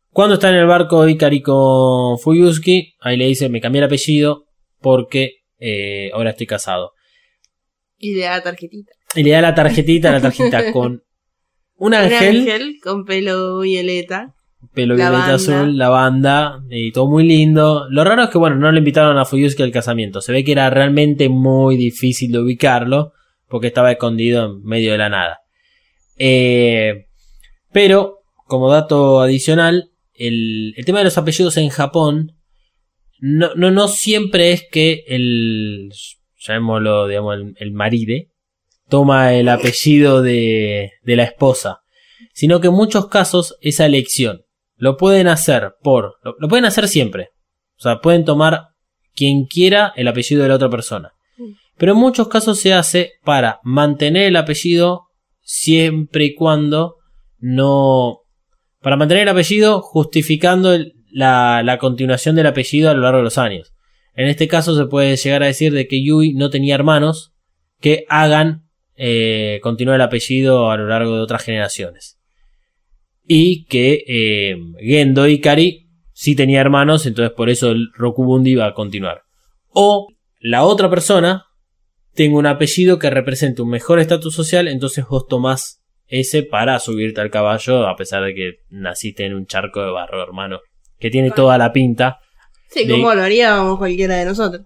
Cuando está en el barco Ikari con Fuyuski, ahí le dice: Me cambié el apellido porque eh, ahora estoy casado. Y le da tarjetita. Y le da la tarjetita, la tarjeta con un Un ángel, ángel con pelo violeta. Pelo violeta azul, lavanda, y todo muy lindo. Lo raro es que, bueno, no le invitaron a Fuyuski al casamiento. Se ve que era realmente muy difícil de ubicarlo, porque estaba escondido en medio de la nada. Eh, pero, como dato adicional, el, el tema de los apellidos en Japón no, no, no siempre es que el, llamémoslo, digamos, el, el maride, toma el apellido de, de la esposa, sino que en muchos casos esa elección lo pueden hacer por, lo, lo pueden hacer siempre, o sea, pueden tomar quien quiera el apellido de la otra persona, pero en muchos casos se hace para mantener el apellido siempre y cuando no, para mantener el apellido justificando el- la, la continuación del apellido a lo largo de los años. En este caso se puede llegar a decir de que Yui no tenía hermanos que hagan eh, continuar el apellido a lo largo de otras generaciones. Y que eh, Gendo Ikari sí tenía hermanos, entonces por eso el Rokubundi iba a continuar. O la otra persona tenga un apellido que represente un mejor estatus social, entonces vos tomás ese para subirte al caballo, a pesar de que naciste en un charco de barro, hermano. Que tiene toda la pinta. Sí, De- como lo haríamos cualquiera de nosotros.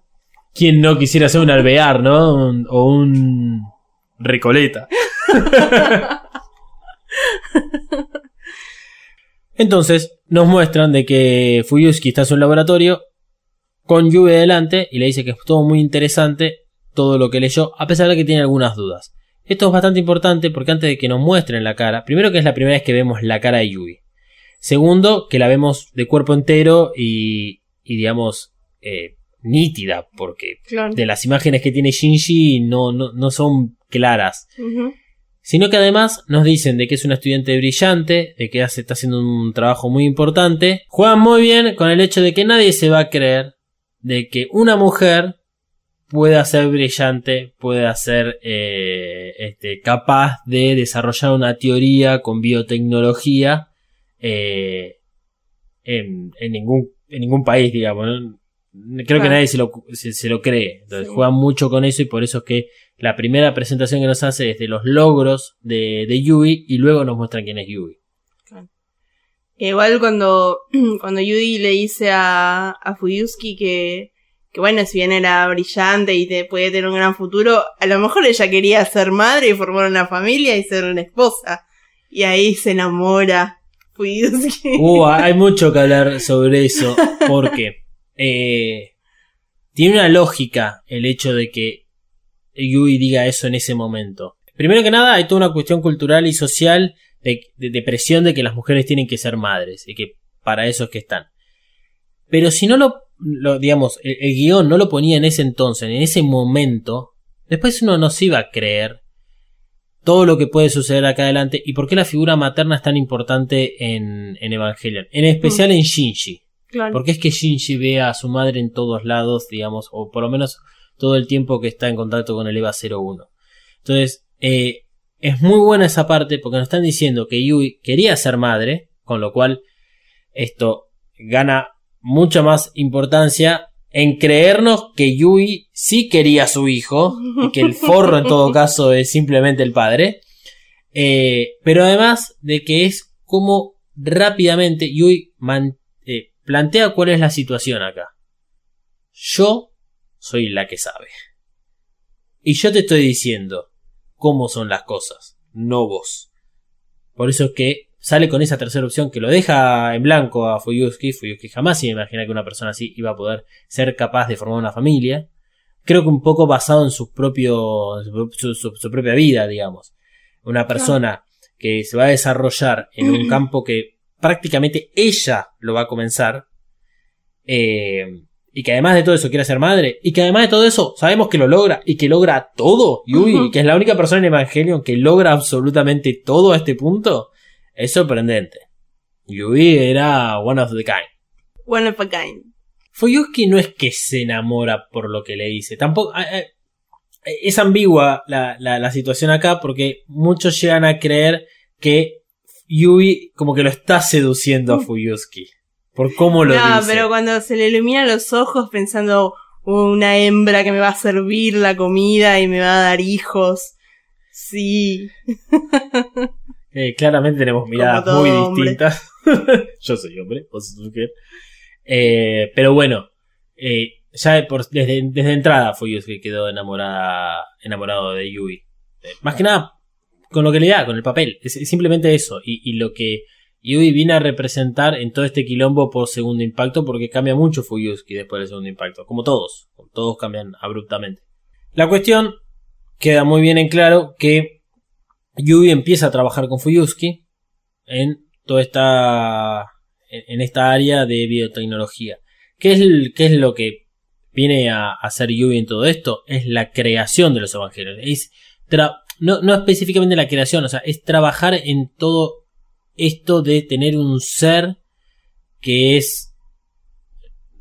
¿Quién no quisiera ser un alvear, no? Un- o un recoleta. Entonces, nos muestran de que Fuyuski está en su laboratorio con Yui delante y le dice que es todo muy interesante todo lo que leyó, a pesar de que tiene algunas dudas. Esto es bastante importante porque antes de que nos muestren la cara, primero que es la primera vez que vemos la cara de Yui. Segundo, que la vemos de cuerpo entero y, y digamos, eh, nítida, porque Claro. de las imágenes que tiene Shinji no, no, no son claras. Sino que además nos dicen de que es una estudiante brillante, de que hace, está haciendo un trabajo muy importante. Juegan muy bien con el hecho de que nadie se va a creer de que una mujer pueda ser brillante, pueda ser eh, este, capaz de desarrollar una teoría con biotecnología eh, en, en ningún, en ningún país, digamos. Creo que nadie se lo, se, se lo cree. Entonces Sí. juegan mucho con eso y por eso es que la primera presentación que nos hace es de los logros de, de Yui y luego nos muestran quién es Yui. Igual cuando, cuando Yui le dice a, a Fuyuski que, que bueno, si bien era brillante y te puede tener un gran futuro, a lo mejor ella quería ser madre y formar una familia y ser una esposa. Y ahí se enamora Fuyuski. Uh, hay mucho que hablar sobre eso porque eh, tiene una lógica el hecho de que Yui diga eso en ese momento. Primero que nada, hay toda una cuestión cultural y social de, de, de presión de que las mujeres tienen que ser madres y que para eso es que están. Pero si no lo, lo digamos, el, el guion no lo ponía en ese entonces, en ese momento, después uno no se iba a creer todo lo que puede suceder acá adelante y por qué la figura materna es tan importante en, en Evangelion, en especial en Shinji. Claro. Porque es que Shinji ve a su madre en todos lados, digamos, o por lo menos todo el tiempo que está en contacto con el EVA 01. Entonces, eh, es muy buena esa parte porque nos están diciendo que Yui quería ser madre, con lo cual esto gana mucha más importancia en creernos que Yui sí quería a su hijo y que el forro en todo caso es simplemente el padre. Eh, pero además de que es como rápidamente Yui eh, plantea cuál es la situación acá. Yo soy la que sabe. Y yo te estoy diciendo cómo son las cosas, no vos. Por eso es que sale con esa tercera opción que lo deja en blanco a Fuyuski. Fuyuski jamás se imagina que una persona así iba a poder ser capaz de formar una familia. Creo que un poco basado en su propio, su, propia vida, digamos. Una persona que se va a desarrollar en un campo que prácticamente ella lo va a comenzar. Eh, y que además de todo eso quiere ser madre, y que además de todo eso sabemos que lo logra, y que logra todo, Yui, que es la única persona en Evangelion que logra absolutamente todo a este punto, es sorprendente. Yui era one of the kind. One of a kind. Fuyuki no es que se enamora por lo que le dice, tampoco... Eh, es ambigua la, la situación acá porque muchos llegan a creer que Yui como que lo está seduciendo a Fuyuski. Por cómo lo no, pero cuando se le iluminan los ojos pensando una hembra que me va a servir la comida y me va a dar hijos. Sí. Eh, claramente tenemos miradas muy distintas. Yo soy hombre, vos sos mujer. Eh, pero bueno, eh, ya por, desde, desde entrada fue que quedó enamorada, enamorado de Yui. más que nada con lo que le da, con el papel. Es, simplemente eso. Y, y, lo que Yui viene a representar en todo este quilombo por segundo impacto, porque cambia mucho Fuyuski después del segundo impacto, como todos, todos cambian abruptamente. La cuestión queda muy bien en claro que Yui empieza a trabajar con Fuyuski en toda esta en esta área de biotecnología. ¿Qué es, qué es lo que viene a hacer Yui en todo esto? Es la creación de los evangelios. Es no, no específicamente la creación, o sea, es trabajar en todo esto de tener un ser que es,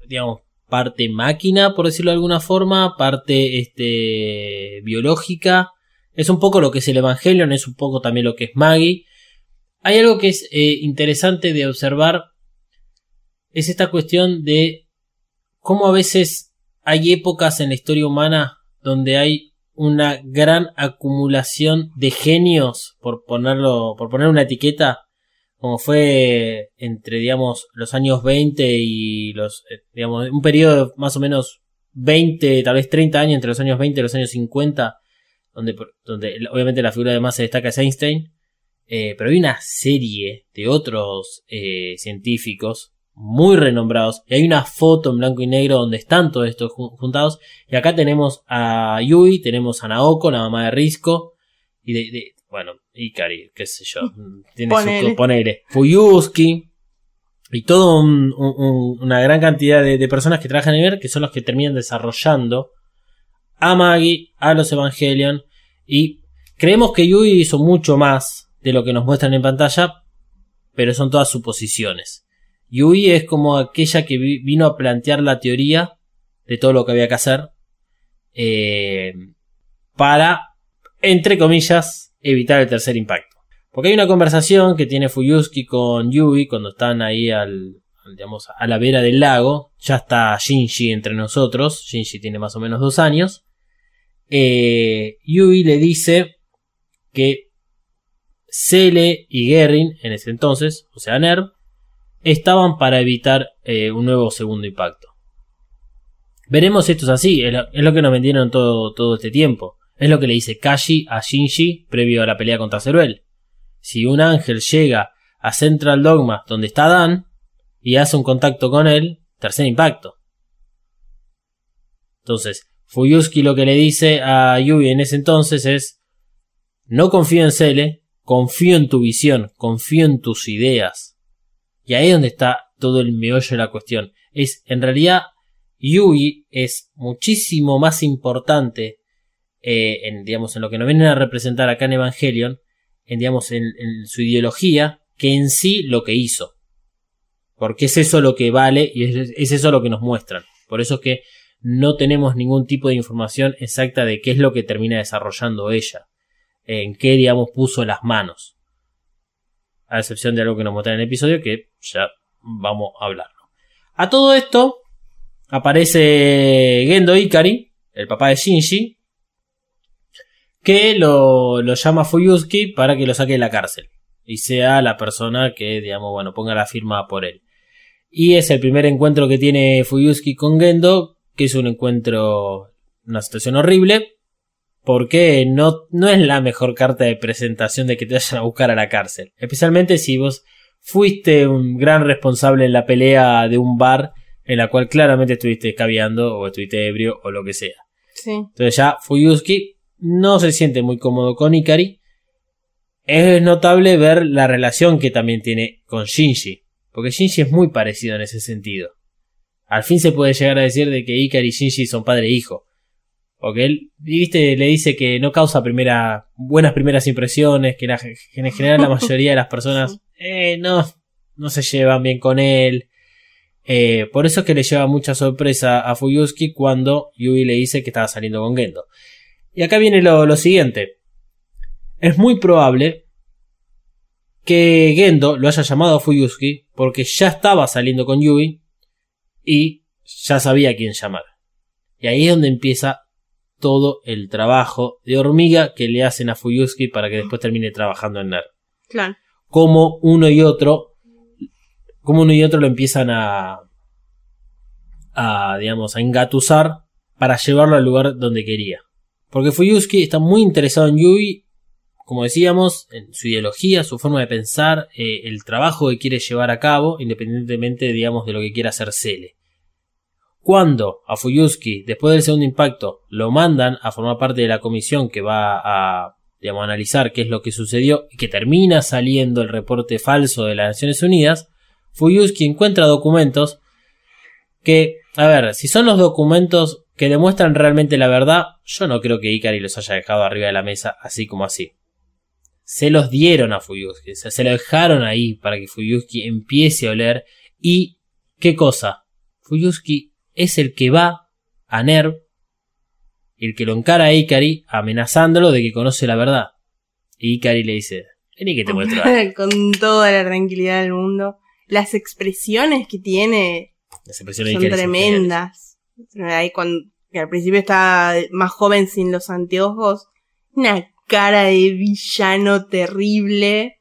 digamos, parte máquina, por decirlo de alguna forma, parte este, biológica. Es un poco lo que es el Evangelion, es un poco también lo que es Maggie. Hay algo que es eh, interesante de observar, es esta cuestión de cómo a veces hay épocas en la historia humana donde hay una gran acumulación de genios, por ponerlo, por poner una etiqueta, como fue entre, digamos, los años 20 y los, eh, digamos, un periodo más o menos 20, tal vez 30 años, entre los años 20 y los años 50, donde, donde obviamente la figura de más se destaca es Einstein, eh, pero hay una serie de otros eh, científicos muy renombrados, y hay una foto en blanco y negro donde están todos estos juntados, y acá tenemos a Yui, tenemos a Naoko, la mamá de Risco, y de bueno, Ikari, qué sé yo, tiene su ponele, Fuyuski, y todo una gran cantidad de, personas que trabajan en ver que son los que terminan desarrollando a Maggie, a los Evangelion, y creemos que Yui hizo mucho más de lo que nos muestran en pantalla, pero son todas suposiciones. Yui es como aquella que vino a plantear la teoría de todo lo que había que hacer eh, para, entre comillas, evitar el tercer impacto. Porque hay una conversación que tiene Fuyuski con Yui cuando están ahí al, digamos, a la vera del lago. Ya está Shinji entre nosotros. Shinji tiene más o menos dos años. Eh, Yui le dice que Cele y Guerin, en ese entonces, o sea, Nerv, estaban para evitar eh, un nuevo segundo impacto. Veremos esto es así, es lo, que nos vendieron todo, todo este tiempo. Es lo que le dice Kashi a Shinji previo a la pelea contra Zeruel. Si un ángel llega a Central Dogma donde está Dan y hace un contacto con él, tercer impacto. Entonces, Fuyuski lo que le dice a Yui en ese entonces es no confío en Cele, confío en tu visión, confío en tus ideas. Y ahí es donde está todo el meollo de la cuestión. Es, en realidad, Yui es muchísimo más importante eh, en, digamos, en lo que nos vienen a representar acá en Evangelion, en, digamos, en, su ideología, que en sí lo que hizo. Porque es eso lo que vale y es, eso lo que nos muestran. Por eso es que no tenemos ningún tipo de información exacta de qué es lo que termina desarrollando ella. en qué, digamos, puso las manos. A excepción de algo que nos muestra en el episodio que ya vamos a hablarlo. A todo esto aparece Gendo Ikari, el papá de Shinji, que lo, lo llama Fuyusuki para que lo saque de la cárcel y sea la persona que, digamos, bueno, ponga la firma por él. Y es el primer encuentro que tiene Fuyusuki con Gendo, que es un encuentro, una situación horrible, porque no, no es la mejor carta de presentación de que te vayan a buscar a la cárcel. Especialmente si vos fuiste un gran responsable en la pelea de un bar en la cual claramente estuviste caviando o estuviste ebrio o lo que sea. Sí. Entonces ya Fuyusuki no se siente muy cómodo con Ikari es notable ver la relación que también tiene con Shinji. Porque Shinji es muy parecido en ese sentido. Al fin se puede llegar a decir de que Ikari y Shinji son padre e hijo. Porque él, viste, le dice que no causa primera, buenas primeras impresiones, que, en general la mayoría de las personas eh, no, no se llevan bien con él. Eh, por eso es que le lleva mucha sorpresa a Fuyusuki cuando Yui le dice que estaba saliendo con Gendo. Y acá viene lo siguiente es muy probable que Gendo lo haya llamado a Fuyusuki porque ya estaba saliendo con Yui y ya sabía a quién llamar. Y ahí es donde empieza todo el trabajo de hormiga que le hacen a Fuyusuki para que después termine trabajando en NER. Claro. Como uno y otro, como uno y otro lo empiezan a, a digamos, a engatusar para llevarlo al lugar donde quería. Porque Fuyusuki está muy interesado en Yui como decíamos, en su ideología, su forma de pensar, eh, el trabajo que quiere llevar a cabo, independientemente, digamos, de lo que quiera hacer Cele. Cuando a Fuyusuki, después del segundo impacto, lo mandan a formar parte de la comisión que va a, digamos, analizar qué es lo que sucedió y que termina saliendo el reporte falso de las Naciones Unidas, Fuyusuki encuentra documentos que, a ver, si son los documentos que demuestran realmente la verdad, yo no creo que Ikari los haya dejado arriba de la mesa así como así se los dieron a Fuyusuki, se lo dejaron ahí para que Fuyusuki empiece a oler. ¿Y qué cosa? Fuyusuki es el que va a Nerv, el que lo encara a Ikari amenazándolo de que conoce la verdad. Y Ikari le dice, vení que te muestro. Con toda la tranquilidad del mundo. Las expresiones que tiene son tremendas. Ahí cuando, al principio estaba más joven sin los anteojos. Una cara de villano terrible.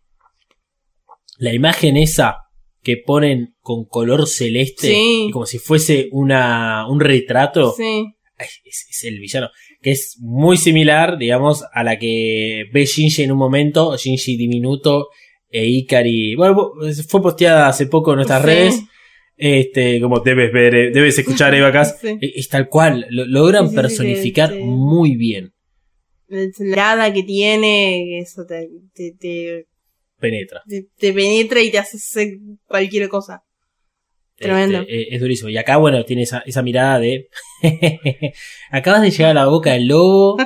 La imagen esa que ponen con color celeste, y como si fuese una, un retrato, sí. es, el villano, que es muy similar, digamos, a la que ve Shinji en un momento, Shinji diminuto e Ikari, bueno, fue posteada hace poco en nuestras redes, este, como debes ver, eh, debes escuchar Eva es, tal cual, lo, logran personificar muy bien la mirada que tiene, eso te, te, penetra. Te, penetra y te hace hacer cualquier cosa. Tremendo. Este, eh, es durísimo. Y acá, bueno, tiene esa, esa mirada de. Acabas de llegar a la boca del lobo.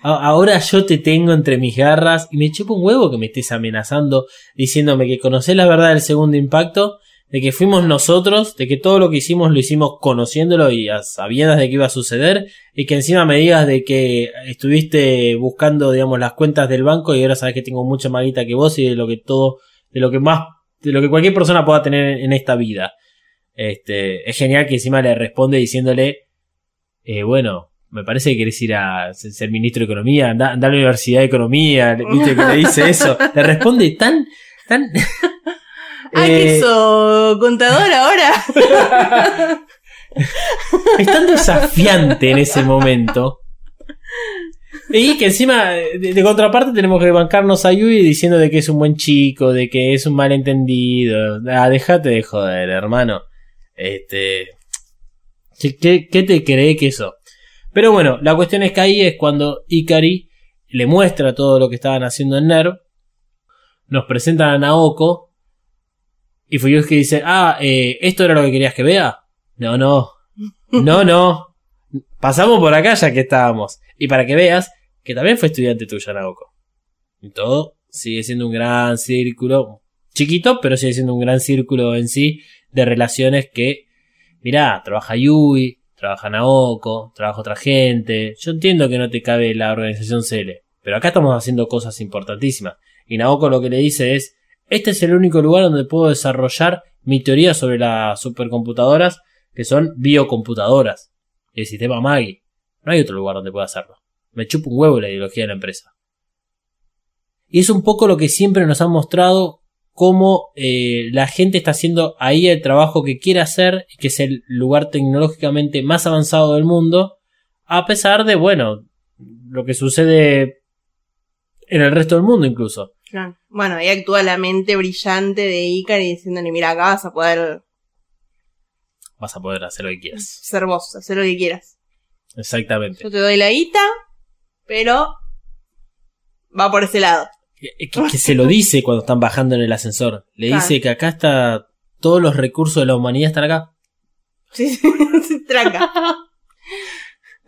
Ahora yo te tengo entre mis garras y me chupo un huevo que me estés amenazando diciéndome que conocés la verdad del segundo impacto de que fuimos nosotros, de que todo lo que hicimos lo hicimos conociéndolo y sabiendo de qué iba a suceder, y que encima me digas de que estuviste buscando, digamos, las cuentas del banco y ahora sabes que tengo mucha más que vos y de lo que todo, de lo que más, de lo que cualquier persona pueda tener en esta vida. Este, es genial que encima le responde diciéndole, eh, bueno, me parece que querés ir a ser ministro de Economía, anda, a la Universidad de Economía, viste que le dice eso. Le responde tan, tan, Ah, eh, contador ahora. es tan desafiante en ese momento. Y que encima, de, contraparte, tenemos que bancarnos a Yui diciendo de que es un buen chico, de que es un malentendido. Ah, déjate de joder, hermano. Este. ¿Qué, qué te cree que eso? Pero bueno, la cuestión es que ahí es cuando Ikari le muestra todo lo que estaban haciendo en NERV. Nos presentan a Naoko, y Fuyusuki dice, ah, eh, ¿esto era lo que querías que vea? No, no. No, no. Pasamos por acá ya que estábamos. Y para que veas que también fue estudiante tuyo, Naoko. Y todo sigue siendo un gran círculo. Chiquito, pero sigue siendo un gran círculo en sí de relaciones que, mirá, trabaja Yui, trabaja Naoko, trabaja otra gente. Yo entiendo que no te cabe la organización Cele, Pero acá estamos haciendo cosas importantísimas. Y Naoko lo que le dice es, este es el único lugar donde puedo desarrollar mi teoría sobre las supercomputadoras, que son biocomputadoras. El sistema Maggie. No hay otro lugar donde pueda hacerlo. Me chupa un huevo la ideología de la empresa. Y es un poco lo que siempre nos han mostrado cómo eh, la gente está haciendo ahí el trabajo que quiere hacer, que es el lugar tecnológicamente más avanzado del mundo, a pesar de, bueno, lo que sucede en el resto del mundo incluso. Claro. Bueno, ahí actúa la mente brillante de Ikari diciéndole, mira, acá vas a poder Vas a poder hacer lo que quieras. ser vos, hacer lo que quieras. Exactamente. Yo te doy la guita, pero va por ese lado. Que, que- que se lo dice cuando están bajando en el ascensor. Le Claro. dice que acá está. Todos los recursos de la humanidad están acá. Sí, sí, sí, tranca.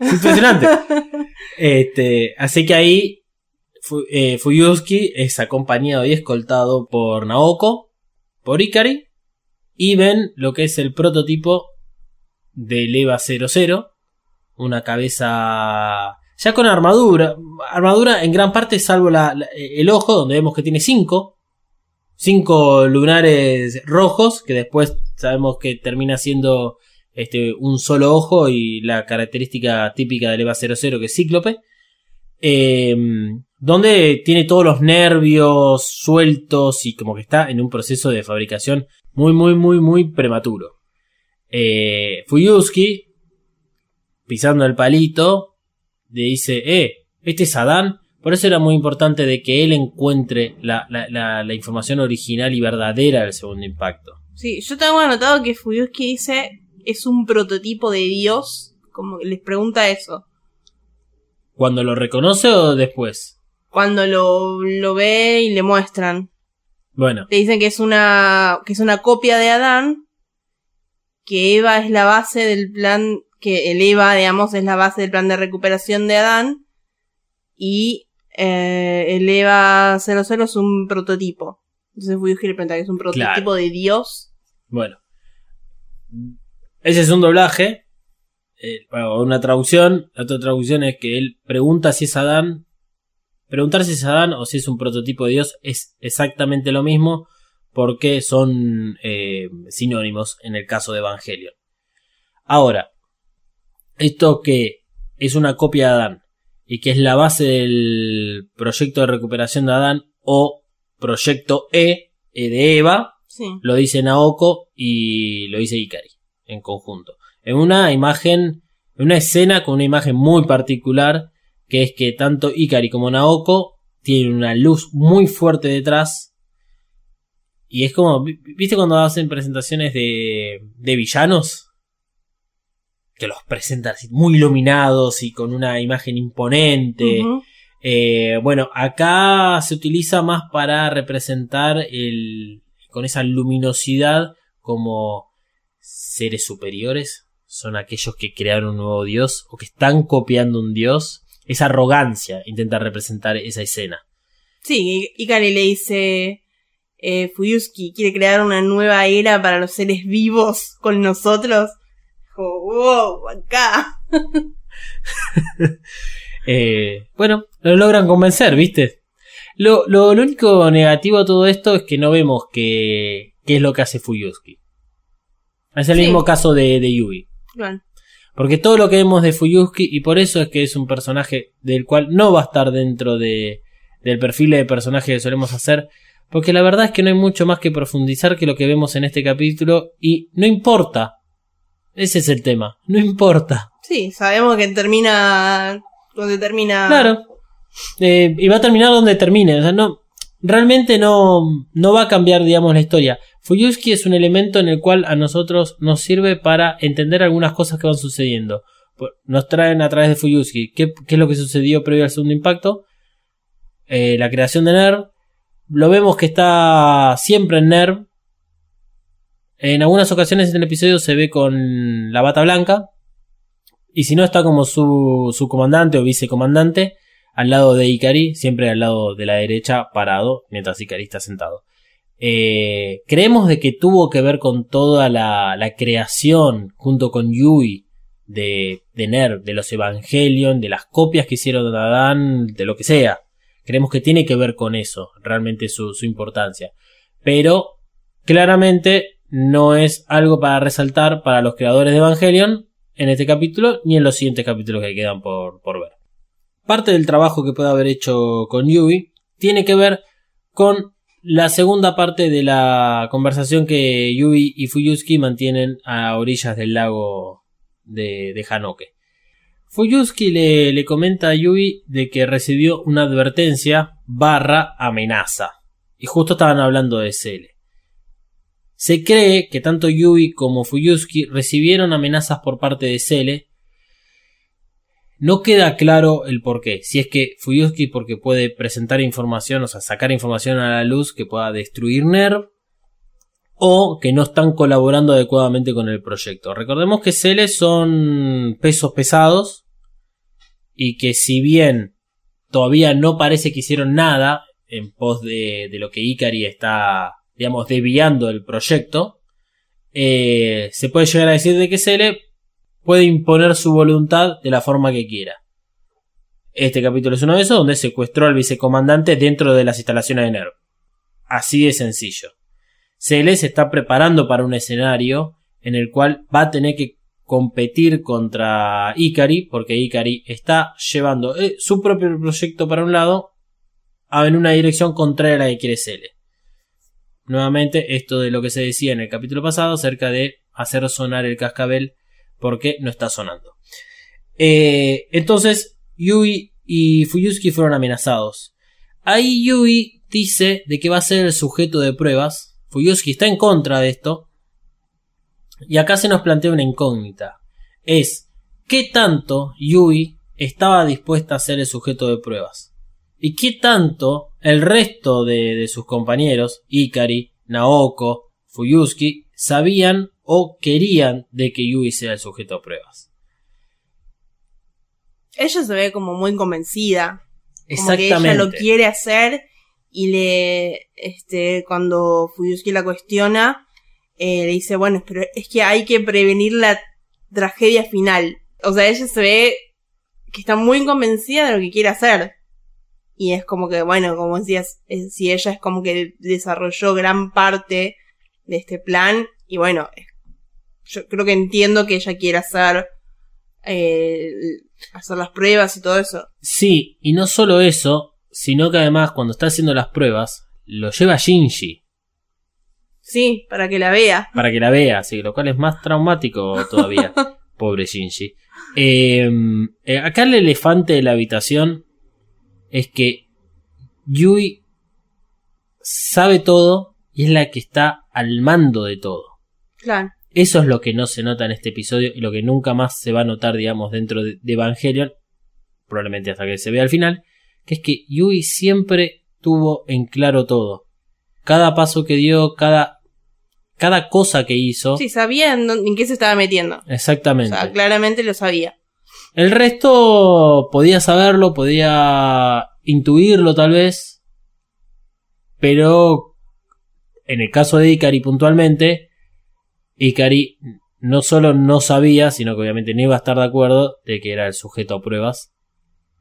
Es impresionante. este, así que ahí Eh, Fuyuski es acompañado y escoltado por Naoko, por Ikari, y ven lo que es el prototipo del EVA 00, una cabeza ya con armadura, armadura en gran parte salvo el ojo, donde vemos que tiene 5, 5 lunares rojos, que después sabemos que termina siendo este, un solo ojo y la característica típica del EVA 00 que es cíclope. Eh, donde tiene todos los nervios sueltos y como que está en un proceso de fabricación muy, muy, muy, muy prematuro. Eh, Fuyuski, pisando el palito, le dice, eh, este es Adán. Por eso era muy importante de que él encuentre la, la- la- la información original y verdadera del segundo impacto. Sí, yo tengo anotado que Fuyuski dice es un prototipo de Dios. Como les pregunta eso. ¿Cuando lo reconoce o después? Cuando lo, lo ve y le muestran. Bueno, Le dicen que es una. que es una copia de Adán. Que Eva es la base del plan. que el Eva, digamos, es la base del plan de recuperación de Adán. Y eh, el Eva 00 es un prototipo. Entonces Fuyuski le pregunta que es un prototipo Claro. de Dios. Bueno. Ese es un doblaje. Eh, bueno, una traducción. La otra traducción es que él pregunta si es Adán. Preguntar si es Adán o si es un prototipo de Dios es exactamente lo mismo. Porque son eh, sinónimos en el caso de Evangelion. Ahora, esto que es una copia de Adán y que es la base del proyecto de recuperación de Adán o proyecto E, E de Eva, Sí. lo dice Naoko y lo dice Ikari en conjunto. En una imagen, en una escena con una imagen muy particular, que es que tanto Ikari como Naoko tienen una luz muy fuerte detrás. Y es como, vi- ¿viste cuando hacen presentaciones de, de villanos? Que los presentan así muy iluminados y con una imagen imponente. Eh, bueno, acá se utiliza más para representar el, con esa luminosidad como seres superiores. Son aquellos que crearon un nuevo dios o que están copiando un dios. Esa arrogancia intenta representar esa escena. Sí, Ikari le dice, eh, Fuyuski quiere crear una nueva era para los seres vivos con nosotros. Dijo, wow, acá. Eh, bueno, lo logran convencer, ¿viste? Lo, lo, lo único negativo de todo esto es que no vemos que, qué es lo que hace Fuyuski. Es el Sí. mismo caso de, de Yui. Bueno, Porque todo lo que vemos de Fuyuski, y por eso es que es un personaje del cual no va a estar dentro de, del perfil de personaje que solemos hacer, porque la verdad es que no hay mucho más que profundizar que lo que vemos en este capítulo, y no importa. Ese es el tema, no importa. sí, sabemos que termina donde termina. Claro. Eh, y va a terminar donde termine. O sea, no, realmente no, no va a cambiar, digamos, la historia. Fuyuski es un elemento en el cual a nosotros nos sirve para entender algunas cosas que van sucediendo. Nos traen a través de Fuyuski qué, qué es lo que sucedió previo al segundo impacto. Eh, la creación de NERV. Lo vemos que está siempre en NERV. En algunas ocasiones en el episodio se ve con la bata blanca. Y si no, está como su, su comandante o vicecomandante al lado de Ikari, siempre al lado de la derecha, parado, mientras Ikari está sentado. Eh, creemos de que tuvo que ver con toda la, la creación, junto con Yui, de, de Nerv, de los Evangelion, de las copias que hicieron de Adán, de lo que sea. creemos que tiene que ver con eso, realmente su, su importancia. Pero claramente no es algo para resaltar para los creadores de Evangelion en este capítulo ni en los siguientes capítulos que quedan por, por ver. Parte del trabajo que puede haber hecho con Yui tiene que ver con la segunda parte de la conversación que Yui y Fuyusuki mantienen a orillas del lago de, Hanoke. Fuyusuki le, le comenta a Yui de que recibió una advertencia barra amenaza. Y justo estaban hablando de Cele. Se cree que tanto Yui como Fuyusuki recibieron amenazas por parte de Cele. No queda claro el por qué. Si es que Fuyusuki porque puede presentar información, o sea, sacar información a la luz que pueda destruir NERV, o que no están colaborando adecuadamente con el proyecto. Recordemos que Cele son pesos pesados y que si bien todavía no parece que hicieron nada en pos de, de lo que Ikari está, digamos, desviando el proyecto, eh, se puede llegar a decir de que Cele puede imponer su voluntad de la forma que quiera. Este capítulo es uno de esos donde secuestró al vicecomandante dentro de las instalaciones de NERV. Así de sencillo. CL se está preparando para un escenario en el cual va a tener que competir contra Ikari, porque Ikari está llevando eh, su propio proyecto para un lado en una dirección contraria a la que quiere CL. Nuevamente, esto de lo que se decía en el capítulo pasado acerca de hacer sonar el cascabel porque no está sonando. Eh, entonces, Yui y Fuyusuki fueron amenazados. Ahí Yui dice de que va a ser el sujeto de pruebas Fuyusuki está en contra de esto. Y acá se nos plantea una incógnita. Es, ¿qué tanto Yui estaba dispuesta a ser el sujeto de pruebas? ¿Y qué tanto el resto de, de sus compañeros, Ikari, Naoko, Fuyusuki, sabían o querían de que Yui sea el sujeto de pruebas? Ella se ve como muy convencida. Como que Exactamente. ella lo quiere hacer y le, este, cuando Fuyusuki la cuestiona, eh, le dice, bueno, pero es que hay que prevenir la tragedia final. O sea, ella se ve que está muy convencida de lo que quiere hacer. Y es como que, bueno, como decías, si ella es como que desarrolló gran parte de este plan, y bueno, eh, yo creo que entiendo que ella quiere hacer, eh, hacer las pruebas y todo eso. Sí, y no solo eso, sino que además cuando está haciendo las pruebas, lo lleva Shinji Sí, para que la vea. para que la vea, así, lo cual es más traumático todavía. Pobre Shinji. Eh, eh, acá el elefante de la habitación es que Yui sabe todo y es la que está al mando de todo. Claro. Eso es lo que no se nota en este episodio y lo que nunca más se va a notar, digamos, dentro de, Evangelion, probablemente hasta que se vea al final, que es que Yui siempre tuvo en claro todo. Cada paso que dio, cada, cada cosa que hizo. Sí, sabía en, dónde- en qué se estaba metiendo. O Exactamente. sea, claramente lo sabía. El resto podía saberlo, podía intuirlo tal vez, pero en el caso de Ikari puntualmente, Ikari no solo no sabía, sino que obviamente no iba a estar de acuerdo de que era el sujeto a pruebas,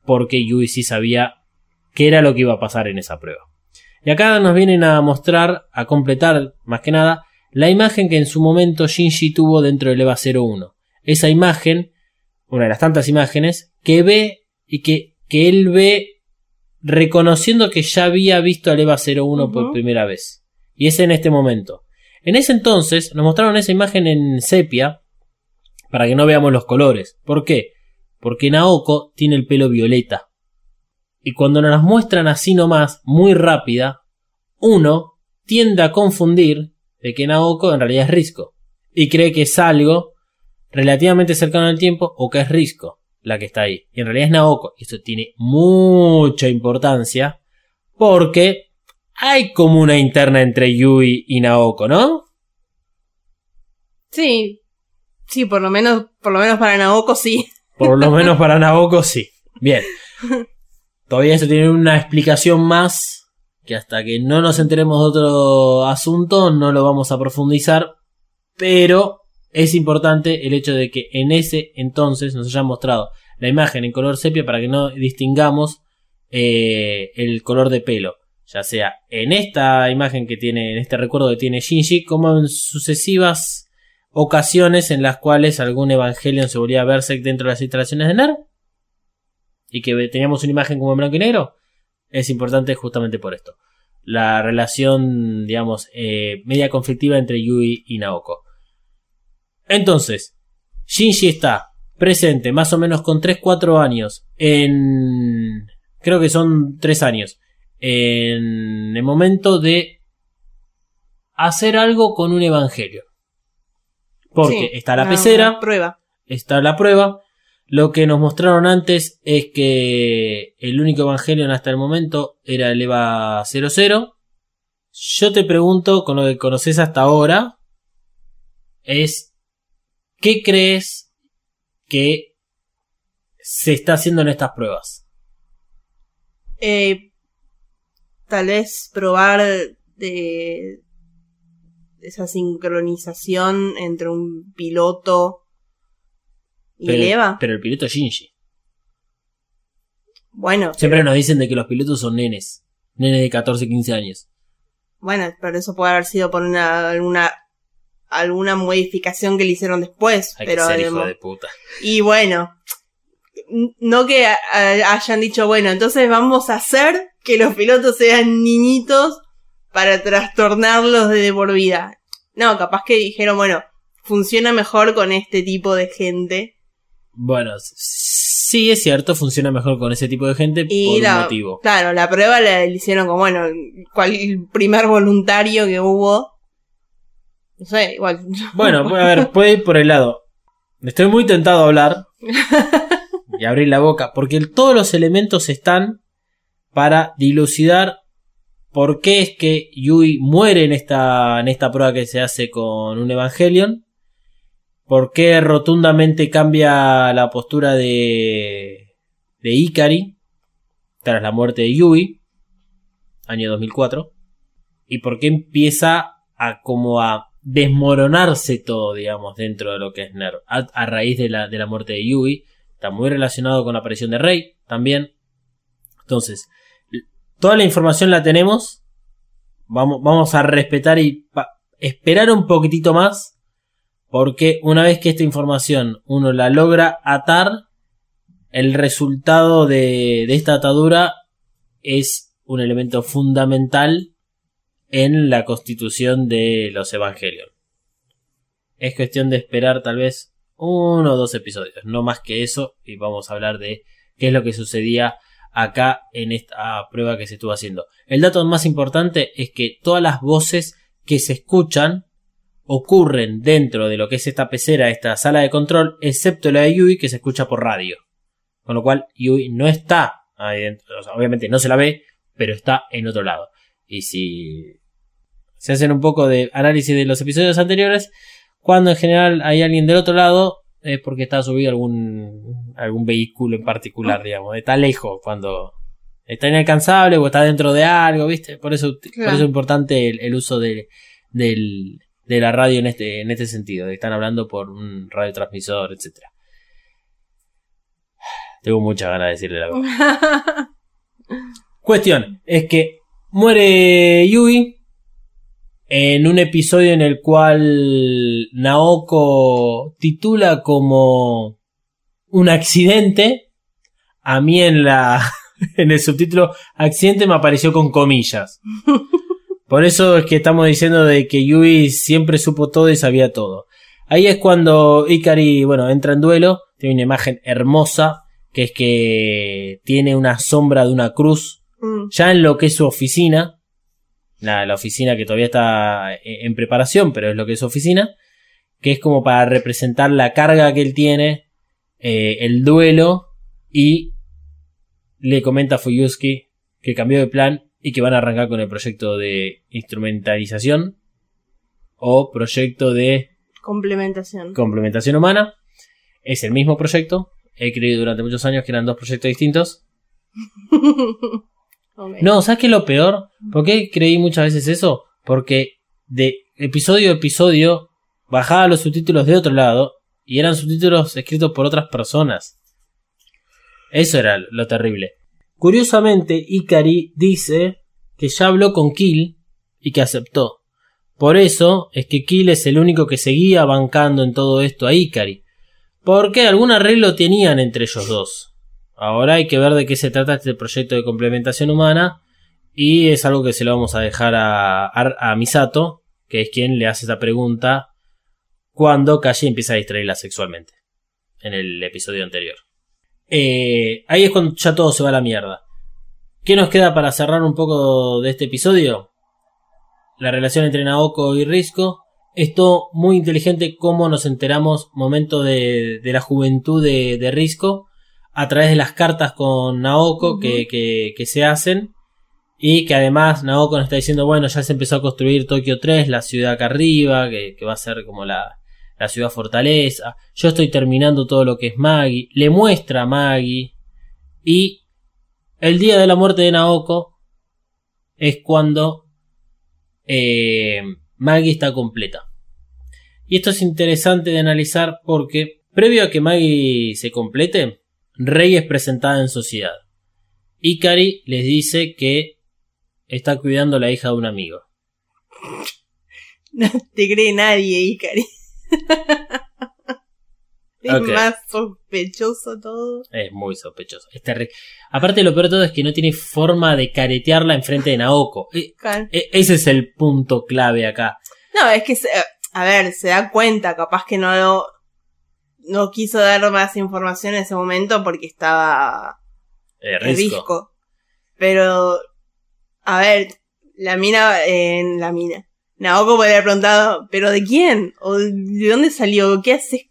porque Yui sí sabía qué era lo que iba a pasar en esa prueba. Y acá nos vienen a mostrar, a completar más que nada, la imagen que en su momento Shinji tuvo dentro del EVA 01. Esa imagen una de las tantas imágenes, que ve y que, que él ve reconociendo que ya había visto al EVA 01 por primera vez. Y es en este momento. En ese entonces nos mostraron esa imagen en sepia para que no veamos los colores. ¿Por qué? Porque Naoko tiene el pelo violeta. Y cuando nos las muestran así nomás, muy rápida, uno tiende a confundir de que Naoko en realidad es Risco. Y cree que es algo relativamente cercano al tiempo o que es Risco la que está ahí. Y en realidad es Naoko. Y esto tiene mucha importancia porque hay como una interna entre Yui y Naoko, ¿no? Sí. Sí, por lo menos, por lo menos para Naoko sí. Por lo menos para Naoko sí. Bien. Todavía eso tiene una explicación más que hasta que no nos enteremos de otro asunto no lo vamos a profundizar. Pero es importante el hecho de que en ese entonces nos hayan mostrado la imagen en color sepia para que no distingamos eh, el color de pelo. Ya sea en esta imagen que tiene, en este recuerdo que tiene Shinji, como en sucesivas ocasiones en las cuales algún Evangelion se volvía verse dentro de las instalaciones de NER. Y que teníamos una imagen como en blanco y negro. Es importante justamente por esto. La relación, digamos, eh, media conflictiva entre Yui y Naoko. Entonces, Shinji está presente más o menos con 3-4 años en... Creo que son 3 años. En el momento de hacer algo con un evangelio. Porque Sí, está la pecera, prueba. está la prueba. Lo que nos mostraron antes es que el único Evangelion hasta el momento era el EVA 00. Yo te pregunto, con lo que conoces hasta ahora, es ¿qué crees que se está haciendo en estas pruebas? Eh, tal vez probar de esa sincronización entre un piloto y Pero, el Eva. pero el piloto es Shinji. Bueno, Siempre nos dicen de que los pilotos son nenes. Nenes de 14, 15 años. bueno, pero eso puede haber sido por una alguna alguna modificación que le hicieron después, Hay pero que ser hijo de puta. y bueno, no que hayan dicho, bueno, entonces vamos a hacer que los pilotos sean niñitos para trastornarlos de por vida. No, capaz que dijeron, bueno, funciona mejor con este tipo de gente. Bueno, sí es cierto, funciona mejor con ese tipo de gente Y por un la, motivo. claro, la prueba la hicieron como, bueno, cual, el primer voluntario que hubo. No sé, igual. Bueno, a ver, puede ir por el lado. Estoy muy tentado a hablar y abrir la boca, porque todos los elementos están para dilucidar por qué es que Yui muere en esta, en esta prueba que se hace con un Evangelion, por qué rotundamente cambia la postura de, de Ikari tras la muerte de Yui, año 2004, y por qué empieza a como a desmoronarse todo, digamos, dentro de lo que es NERV, a, raíz de la, de la muerte de Yui, está muy relacionado con la aparición de Rey también. Entonces, toda la información la tenemos, vamos, a respetar y esperar un poquitito más, porque una vez que esta información uno la logra atar, el resultado de, de esta atadura es un elemento fundamental en la constitución de los Evangelion. Es cuestión de esperar tal vez uno o dos episodios, no más que eso, y vamos a hablar de qué es lo que sucedía acá en esta prueba que se estuvo haciendo. El dato más importante es que todas las voces que se escuchan ocurren dentro de lo que es esta pecera, esta sala de control, excepto la de Yui que se escucha por radio. Con lo cual Yui no está ahí dentro, obviamente no se la ve, pero está en otro lado. Y si se hacen un poco de análisis de los episodios anteriores, cuando en general hay alguien del otro lado, es porque está subido algún, algún vehículo en particular, digamos, está lejos, cuando está inalcanzable o está dentro de algo, ¿viste? Por eso, por eso es importante el, el uso de, del, de la radio en este, en este sentido, de que están hablando por un radiotransmisor, etcétera. Tengo muchas ganas de decirle la verdad. Cuestión, es que muere Yui en un episodio en el cual Naoko titula como un accidente. A mí en la en el subtítulo accidente me apareció con comillas. Por eso es que estamos diciendo de que Yui siempre supo todo y sabía todo. Ahí es cuando Ikari, bueno, entra en duelo, tiene una imagen hermosa, que es que tiene una sombra de una cruz Mm, ya en lo que es su oficina, la, la oficina que todavía está en, en preparación, pero es lo que es su oficina, que es como para representar la carga que él tiene, eh, el duelo, y le comenta a Fuyuski que cambió de plan y que van a arrancar con el proyecto de instrumentalización o proyecto de complementación. complementación humana. Es el mismo proyecto. He creído durante muchos años que eran dos proyectos distintos. No, ¿sabes qué es lo peor? ¿Por qué creí muchas veces eso? Porque de episodio a episodio bajaba los subtítulos de otro lado y eran subtítulos escritos por otras personas. Eso era lo terrible. Curiosamente, Ikari dice que ya habló con Kill y que aceptó. Por eso es que Kill es el único que seguía bancando en todo esto a Ikari. Porque algún arreglo tenían entre ellos dos. Ahora hay que ver de qué se trata este proyecto de complementación humana. Y es algo que se lo vamos a dejar a, a, a Misato, que es quien le hace esta pregunta cuando Kashi empieza a distraerla sexualmente. En el episodio anterior. Eh, ahí es cuando ya todo se va a la mierda. ¿Qué nos queda para cerrar un poco de este episodio? La relación entre Naoko y Risco. Esto muy inteligente cómo nos enteramos momento de, de la juventud de, de, Risco a través de las cartas con Naoko que, que, que se hacen y que además Naoko nos está diciendo bueno ya se empezó a construir Tokio 3 la ciudad acá arriba que, que va a ser como la, la ciudad fortaleza yo estoy terminando todo lo que es Maggie le muestra a Maggie y el día de la muerte de Naoko es cuando eh, Maggie está completa. Y esto es interesante de analizar porque previo a que Maggie se complete, Rey es presentada en sociedad. Ikari les dice que está cuidando a la hija de un amigo. No te cree nadie, Ikari. es más sospechoso todo. Es muy sospechoso. Es terri- Aparte lo peor de todo es que no tiene forma de caretearla enfrente de Naoko. E- Can- e- ese es el punto clave acá. No, es que, se- a ver, se da cuenta, capaz que no, no quiso dar más información en ese momento porque estaba Eh, Risco. risco. Pero, a ver, la mina, en la mina. Naoko podría haber preguntado, ¿pero de quién? ¿O de dónde salió? ¿Qué haces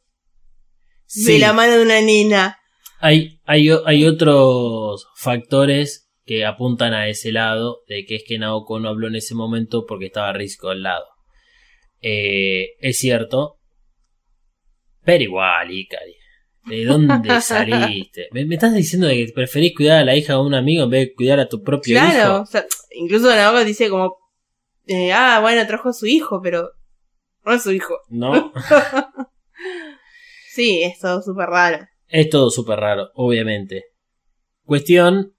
Sí. de la mano de una nena? Hay, hay, otros factores que apuntan a ese lado, de que es que Naoko no habló en ese momento porque estaba Risco al lado. Eh, es cierto, pero igual, Ikari. ¿De dónde saliste? ¿Me, me estás diciendo de que preferís cuidar a la hija de un amigo en vez de cuidar a tu propio Claro, hijo? o sea, incluso Naoko dice como, eh, ah, bueno, trajo a su hijo, pero no es su hijo. No, Sí, es todo súper raro. es todo súper raro, obviamente. Cuestión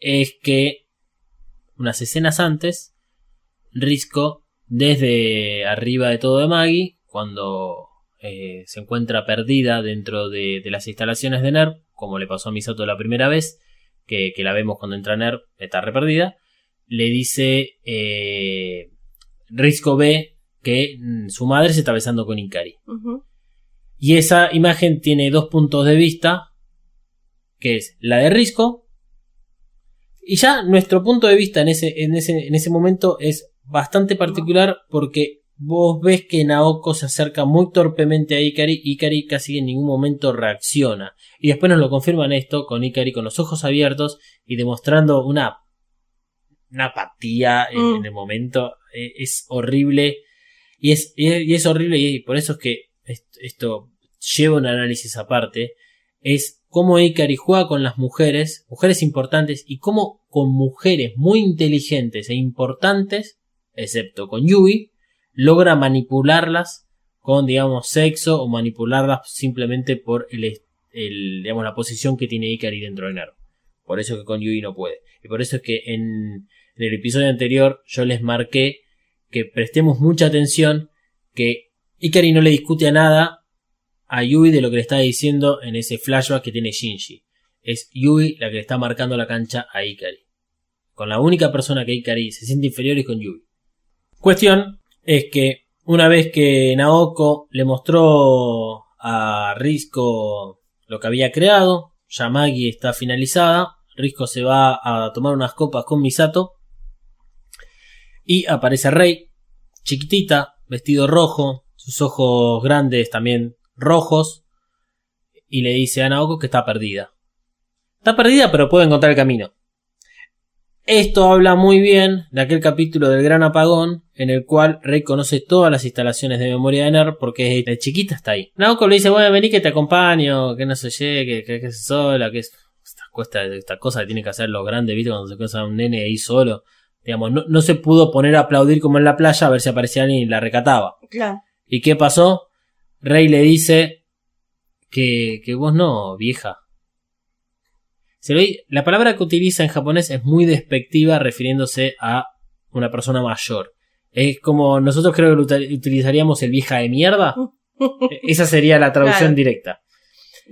es que unas escenas antes, Risco, desde arriba de todo de Maggie, cuando eh, se encuentra perdida dentro de, de las instalaciones de NERV, como le pasó a Misato la primera vez, que, que la vemos cuando entra NERV, está re perdida, le dice, eh, Risco ve que mm, su madre se está besando con Ikari. Y esa imagen tiene dos puntos de vista, que es la de Risco. Y ya nuestro punto de vista en ese, en ese, en ese momento es bastante particular porque vos ves que Naoko se acerca muy torpemente a Ikari y Ikari casi en ningún momento reacciona. Y después nos lo confirman esto con Ikari con los ojos abiertos y demostrando una, una apatía en, Mm. en el momento. Eh, es horrible. Y es, y es, y es horrible y por eso es que est- esto lleva un análisis aparte. Es cómo Ikari juega con las mujeres, mujeres importantes, y cómo con mujeres muy inteligentes e importantes, excepto con Yui, logra manipularlas con, digamos, sexo o manipularlas simplemente por el, el, digamos, la posición que tiene Ikari dentro de Nero. Por eso que con Yui no puede. Y por eso es que en, en el episodio anterior yo les marqué que prestemos mucha atención que Ikari no le discute a nada a Yui de lo que le está diciendo en ese flashback que tiene Shinji. Es Yui la que le está marcando la cancha a Ikari. Con la única persona que Ikari se siente inferior es con Yui. Cuestión es que una vez que Naoko le mostró a Risco lo que había creado, ya Maggie está finalizada, Risco se va a tomar unas copas con Misato y aparece Rey, chiquitita, vestido rojo, sus ojos grandes también rojos, y le dice a Naoko que está perdida. Está perdida, pero puede encontrar el camino. Esto habla muy bien de aquel capítulo del Gran Apagón, en el cual Rey conoce todas las instalaciones de memoria de NER, porque de chiquita está ahí. Naoko le dice, bueno, vení que te acompaño, que no se llegue, que, que sola, que es esta, cuesta, esta cosa que tiene que hacer los grandes, ¿viste? Cuando se casa un nene ahí solo. Digamos, no, no se pudo poner a aplaudir como en la playa a ver si aparecía alguien y la recataba. Claro. ¿Y qué pasó? Rey le dice que, que vos no, vieja. Se lo la palabra que utiliza en japonés es muy despectiva refiriéndose a una persona mayor. Es como nosotros creo que utilizaríamos el vieja de mierda. Esa sería la traducción Claro. directa.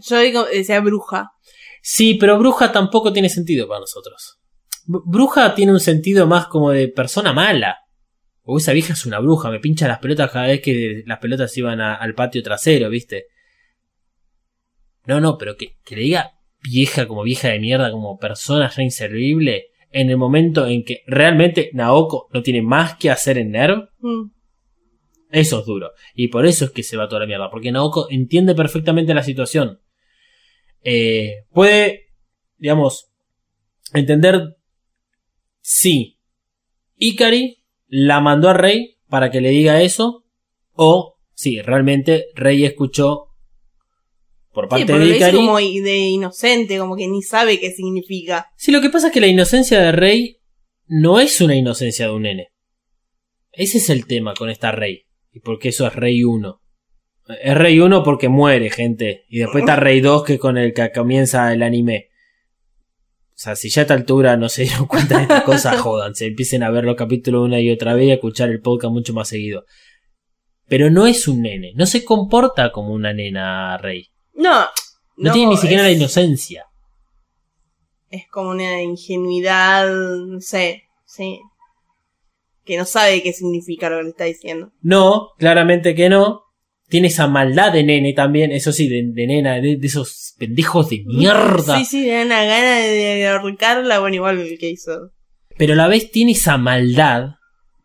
Yo digo, decía bruja. Sí, pero bruja tampoco tiene sentido para nosotros. Br- Bruja tiene un sentido más como de persona mala. O esa vieja es una bruja, me pincha las pelotas cada vez que las pelotas iban a- al patio trasero, ¿viste? No, no, pero que, que le diga vieja como vieja de mierda, como persona ya inservible, en el momento en que realmente Naoko no tiene más que hacer en NERV, Mm. eso es duro. Y por eso es que se va toda la mierda. Porque Naoko entiende perfectamente la situación. Eh, puede, digamos, entender si Ikari la mandó a Rey para que le diga eso. O si realmente Rey escuchó por Sí, parte porque de lo Ikari. como i- de inocente, como que ni sabe qué significa. Sí, lo que pasa es que la inocencia de Rey no es una inocencia de un nene. Ese es el tema con esta Rey. Y porque eso es Rey 1. Es Rey 1 porque muere, gente. Y después está Rey 2 que es con el que comienza el anime. O sea, si ya a esta altura no se dieron cuenta de estas cosas, jodanse. Empiecen a ver los capítulos una y otra vez y a escuchar el podcast mucho más seguido. Pero no es un nene. No se comporta como una nena Rey. No. No, tiene ni siquiera es, la inocencia. Es como una ingenuidad, no sé, sí. Que no sabe qué significa lo que le está diciendo. No, claramente que no. Tiene esa maldad de nene también, eso sí, de, de nena, de, de esos pendejos de mierda. Sí, sí, le da una gana de ahorcarla, bueno, igual el que hizo. Pero a la vez tiene esa maldad,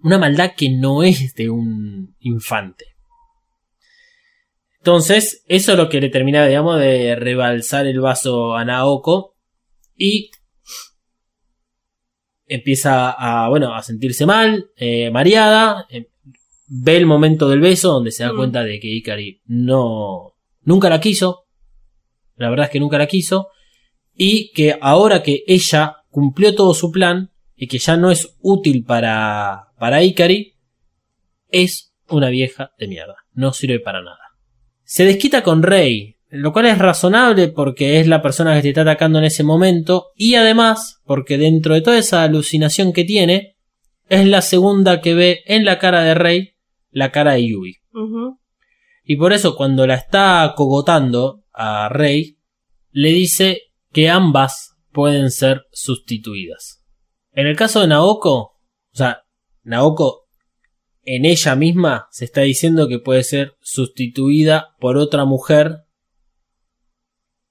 una maldad que no es de un infante. Entonces, eso es lo que le termina, digamos, de rebalsar el vaso a Naoko. Y empieza a, bueno, a sentirse mal, eh, mareada. eh, ve el momento del beso donde se da Mm. cuenta de que Ikari no, nunca la quiso. La verdad es que nunca la quiso. Y que ahora que ella cumplió todo su plan y que ya no es útil para, para Ikari, es una vieja de mierda. No sirve para nada. Se desquita con Rey, lo cual es razonable porque es la persona que te está atacando en ese momento y además porque dentro de toda esa alucinación que tiene, es la segunda que ve en la cara de Rey la cara de Yui. Y por eso cuando la está cogotando a Rey, le dice que ambas pueden ser sustituidas. En el caso de Naoko, o sea, Naoko en ella misma se está diciendo que puede ser sustituida por otra mujer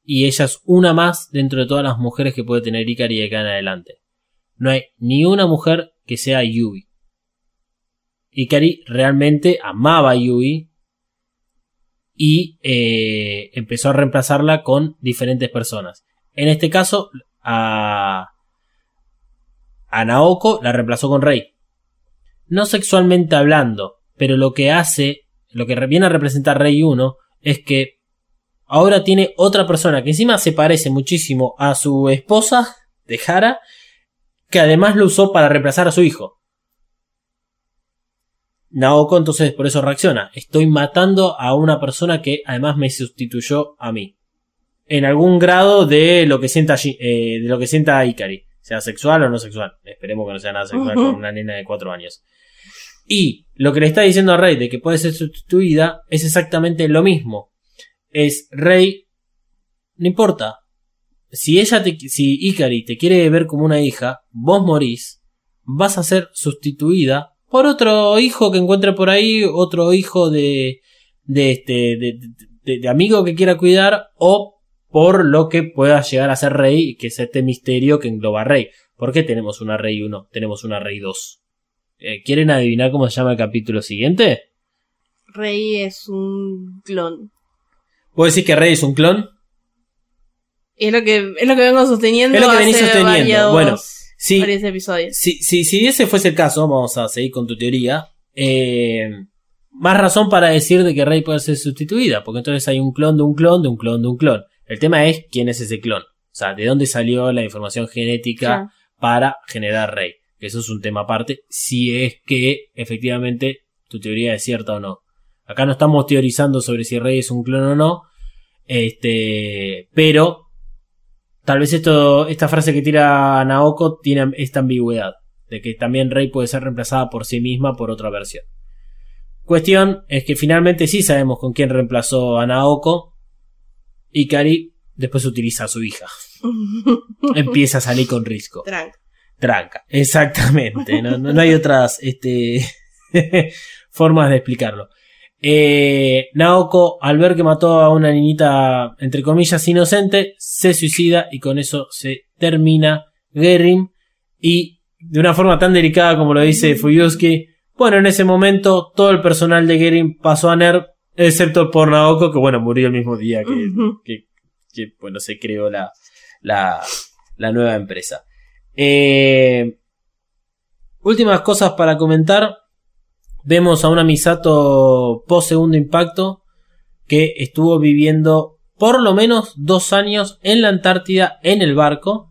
y ella es una más dentro de todas las mujeres que puede tener Ikari de acá en adelante. No hay ni una mujer que sea Yui. Ikari realmente amaba a Yui y eh, empezó a reemplazarla con diferentes personas. En este caso, a, a Naoko la reemplazó con Rei. No sexualmente hablando, pero lo que hace, lo que viene a representar Rei 1 es que ahora tiene otra persona que encima se parece muchísimo a su esposa de Hara, que además lo usó para reemplazar a su hijo. Naoko entonces por eso reacciona. Estoy matando a una persona que además me sustituyó a mí. En algún grado de lo que sienta, eh, de lo que sienta Ikari. Sea sexual o no sexual. Esperemos que no sea nada sexual con una nena de 4 años. Y lo que le está diciendo a Rey de que puede ser sustituida es exactamente lo mismo. Es Rey, no importa. Si ella te, si Ikari te quiere ver como una hija, vos morís, vas a ser sustituida por otro hijo que encuentre por ahí, otro hijo de, de este, de, de- de amigo que quiera cuidar, o por lo que pueda llegar a ser rey, que es este misterio que engloba a rey. ¿Por qué tenemos una rey 1? Tenemos una rey 2. Eh, ¿Quieren adivinar cómo se llama el capítulo siguiente? Rey es un clon. ¿Puedo decir que Rey es un clon? Es lo que, es lo que vengo sosteniendo. Es lo que venís sosteniendo. varios- Bueno, sí. varios episodios. Si, si, si ese fuese el caso, vamos a seguir con tu teoría. eh, más razón para decir de que Rey puede ser sustituida, porque entonces hay un clon de un clon de un clon de un clon. El tema es quién es ese clon. O sea, de dónde salió la información genética para generar Rey. Que eso es un tema aparte, si es que efectivamente tu teoría es cierta o no. Acá no estamos teorizando sobre si Rey es un clon o no. Este, pero tal vez esto, esta frase que tira Naoko tiene esta ambigüedad, de que también Rey puede ser reemplazada por sí misma por otra versión. Cuestión es que finalmente sí sabemos con quién reemplazó a Naoko y Kari después utiliza a su hija. Empieza a salir con Risco. Tranca. Tranca, exactamente. No, no- no hay otras este, formas de explicarlo. Eh, Naoko, al ver que mató a una niñita, entre comillas, inocente, se suicida y con eso se termina Guerrin. Y de una forma tan delicada como lo dice Fuyuski, bueno, en ese momento todo el personal de Guerrin pasó a NERV, excepto por Naoko, que bueno, murió el mismo día que, que, que, bueno, se creó la, la, la nueva empresa. Eh, últimas cosas para comentar. Vemos a una Misato post segundo impacto que estuvo viviendo por lo menos dos años en la Antártida en el barco.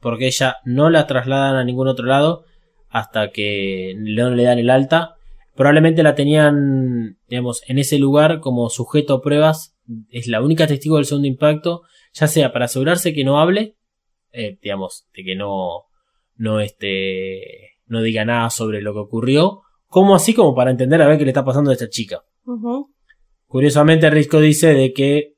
Porque ella no la trasladan a ningún otro lado hasta que le dan el alta. Probablemente la tenían, digamos, en ese lugar como sujeto a pruebas. Es la única testigo del segundo impacto. Ya sea para asegurarse que no hable, eh, digamos, de que no, no, este, no diga nada sobre lo que ocurrió, como así como para entender a ver qué le está pasando a esta chica. Curiosamente, Risco dice de que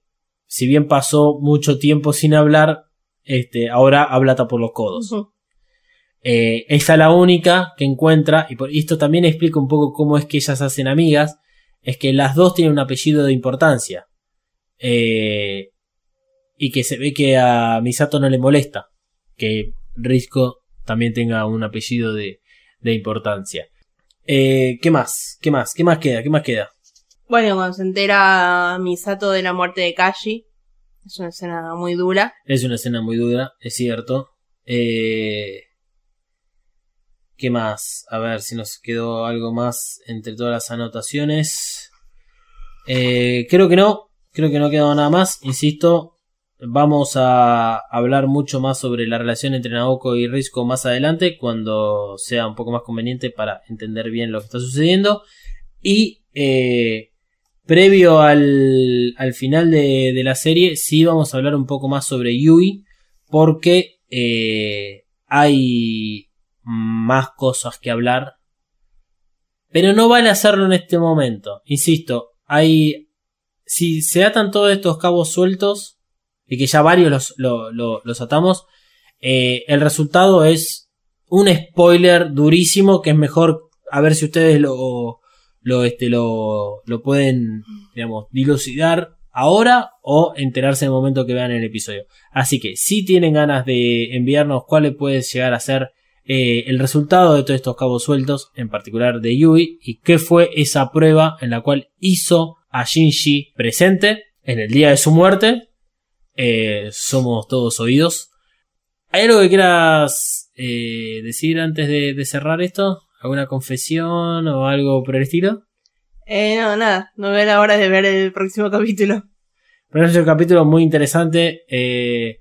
si bien pasó mucho tiempo sin hablar, este, ahora habla hasta por los codos. Eh, esa es la única que encuentra, y, por, y esto también explica un poco cómo es que ellas hacen amigas, es que las dos tienen un apellido de importancia. Eh, y que se ve que a Misato no le molesta que Risco también tenga un apellido de, de importancia. Eh, ¿Qué más? ¿Qué más? ¿Qué más queda? ¿Qué más queda? Bueno, cuando se entera Misato de la muerte de Kashi, es una escena muy dura. Es una escena muy dura, es cierto. Eh, ¿Qué más? A ver si nos quedó algo más entre todas las anotaciones. Eh, creo que no, creo que no quedó nada más. Insisto, vamos a hablar mucho más sobre la relación entre Naoko y Risco más adelante, cuando sea un poco más conveniente para entender bien lo que está sucediendo. Y eh, previo al, al final de, de la serie, sí vamos a hablar un poco más sobre Yui, porque eh, hay más cosas que hablar. Pero no vale hacerlo en este momento. Insisto, hay. Si se atan todos estos cabos sueltos, y que ya varios los, lo- lo- los atamos, eh, el resultado es un spoiler durísimo que es mejor a ver si ustedes lo, lo, este, lo, lo pueden, digamos, dilucidar ahora o enterarse en el momento que vean el episodio. Así que si tienen ganas de enviarnos cuál puede llegar a ser eh, el resultado de todos estos cabos sueltos, en particular de Yui, y qué fue esa prueba en la cual hizo a Shinji presente en el día de su muerte, eh, somos todos oídos. ¿Hay algo que quieras eh, decir antes de, de cerrar esto? ¿Alguna confesión o algo por el estilo? Eh, no, nada, no veo la hora de ver el próximo capítulo. Pero es un capítulo muy interesante. eh,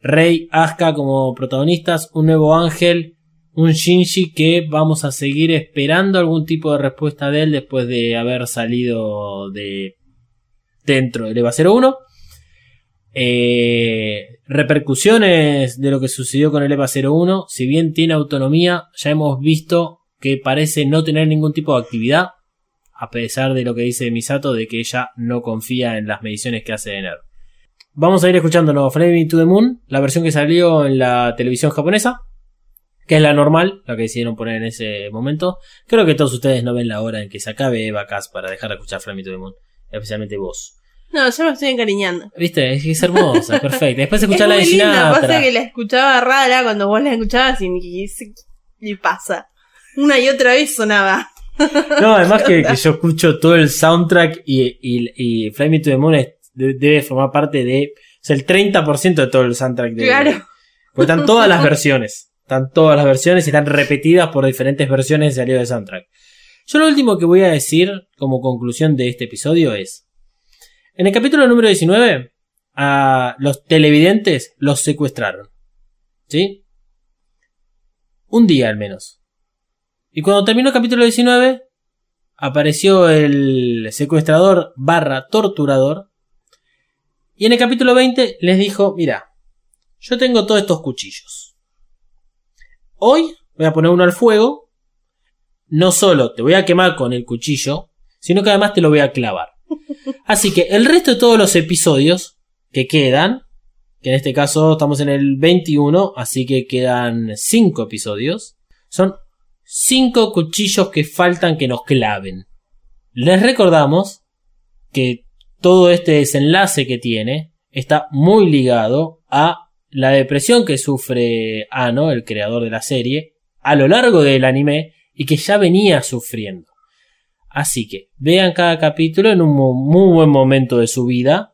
Rey, Asuka como protagonistas, un nuevo ángel, un Shinji que vamos a seguir esperando algún tipo de respuesta de él después de haber salido de dentro del EVA 01. Eh, repercusiones de lo que sucedió con el EVA 01. Si bien tiene autonomía, ya hemos visto que parece no tener ningún tipo de actividad. A pesar de lo que dice Misato de que ella no confía en las mediciones que hace de NERV. Vamos a ir escuchando Flaming to the Moon, la versión que salió en la televisión japonesa, que es la normal, la que decidieron poner en ese momento. Creo que todos ustedes no ven la hora en que se acabe Eva Cass para dejar de escuchar Flaming to the Moon, especialmente vos. No, yo me estoy encariñando. ¿Viste? Es, es hermosa, perfecta. Después Es escuchar la de muy linda, Sinatra. pasa que la escuchaba rara cuando vos la escuchabas y, y, y pasa. Una y otra vez sonaba. No, además que, que yo escucho todo el soundtrack y, y, y Fly Me to the Moon es- de- debe formar parte de. O sea, el 30% de todo el soundtrack de. Claro. Porque están todas las versiones. Están todas las versiones y están repetidas por diferentes versiones de salió de soundtrack. Yo lo último que voy a decir como conclusión de este episodio es. En el capítulo número 19, a los televidentes los secuestraron. ¿Sí? Un día al menos. Y cuando terminó el capítulo 19, apareció el secuestrador barra torturador. Y en el capítulo 20 les dijo, mira, yo tengo todos estos cuchillos. Hoy voy a poner uno al fuego. No solo te voy a quemar con el cuchillo, sino que además te lo voy a clavar. Así que el resto de todos los episodios que quedan, que en este caso estamos en el 21, así que quedan 5 episodios, son 5 cuchillos que faltan que nos claven. Les recordamos que todo este desenlace que tiene está muy ligado a la depresión que sufre Ano, el creador de la serie, a lo largo del anime y que ya venía sufriendo. Así que vean cada capítulo en un muy buen momento de su vida.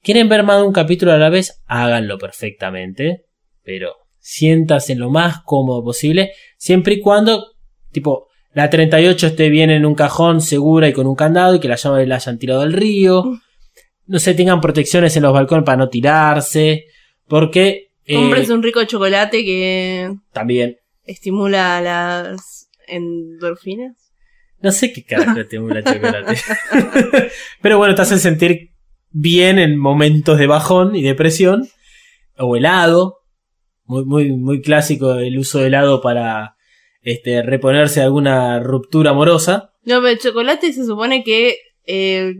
¿Quieren ver más de un capítulo a la vez? Háganlo perfectamente. Pero siéntase lo más cómodo posible. Siempre y cuando, tipo, la 38 esté bien en un cajón segura y con un candado y que la llave la hayan tirado al río. No sé, tengan protecciones en los balcones para no tirarse. Porque... eh, Compres un rico chocolate que también estimula las endorfinas. No sé qué carajo te la chocolate. Pero bueno, te hace sentir bien en momentos de bajón y depresión. O helado. Muy, muy, muy clásico el uso de helado para este, reponerse de alguna ruptura amorosa. No, pero el chocolate se supone que eh,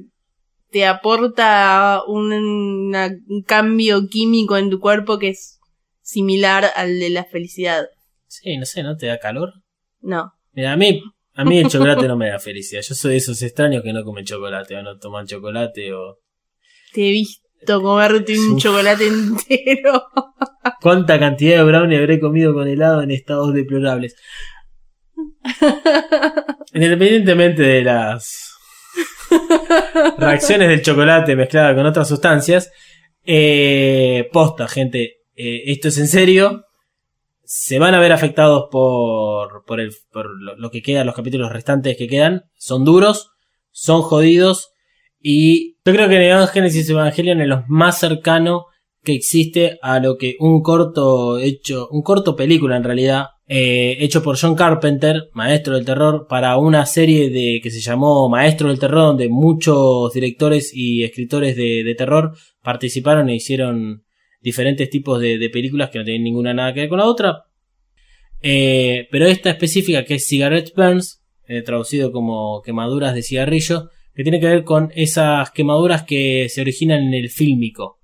te aporta un, una- un cambio químico en tu cuerpo que es similar al de la felicidad. Sí, no sé, ¿no? ¿Te da calor? No. Mira, a mí, a mí el chocolate no me da felicidad. Yo soy de esos extraños que no comen chocolate o no toman chocolate o... Te he visto comerte un Uf. chocolate entero. ¿Cuánta cantidad de brownie habré comido con helado en estados deplorables? Independientemente de las reacciones del chocolate mezclada con otras sustancias, eh, posta, gente, eh, esto es en serio. Se van a ver afectados por, por, el, por lo, que queda, los capítulos restantes que quedan. Son duros, son jodidos. Y yo creo que Neon Genesis Evangelion es lo más cercano que existe a lo que un corto hecho, un corto película en realidad, eh, hecho por John Carpenter, maestro del terror, para una serie de que se llamó Maestro del Terror, donde muchos directores y escritores de, de terror participaron e hicieron diferentes tipos de, de películas que no tienen ninguna nada que ver con la otra. Eh, pero esta específica que es Cigarette Burns, eh, traducido como quemaduras de cigarrillo, que tiene que ver con esas quemaduras que se originan en el fílmico.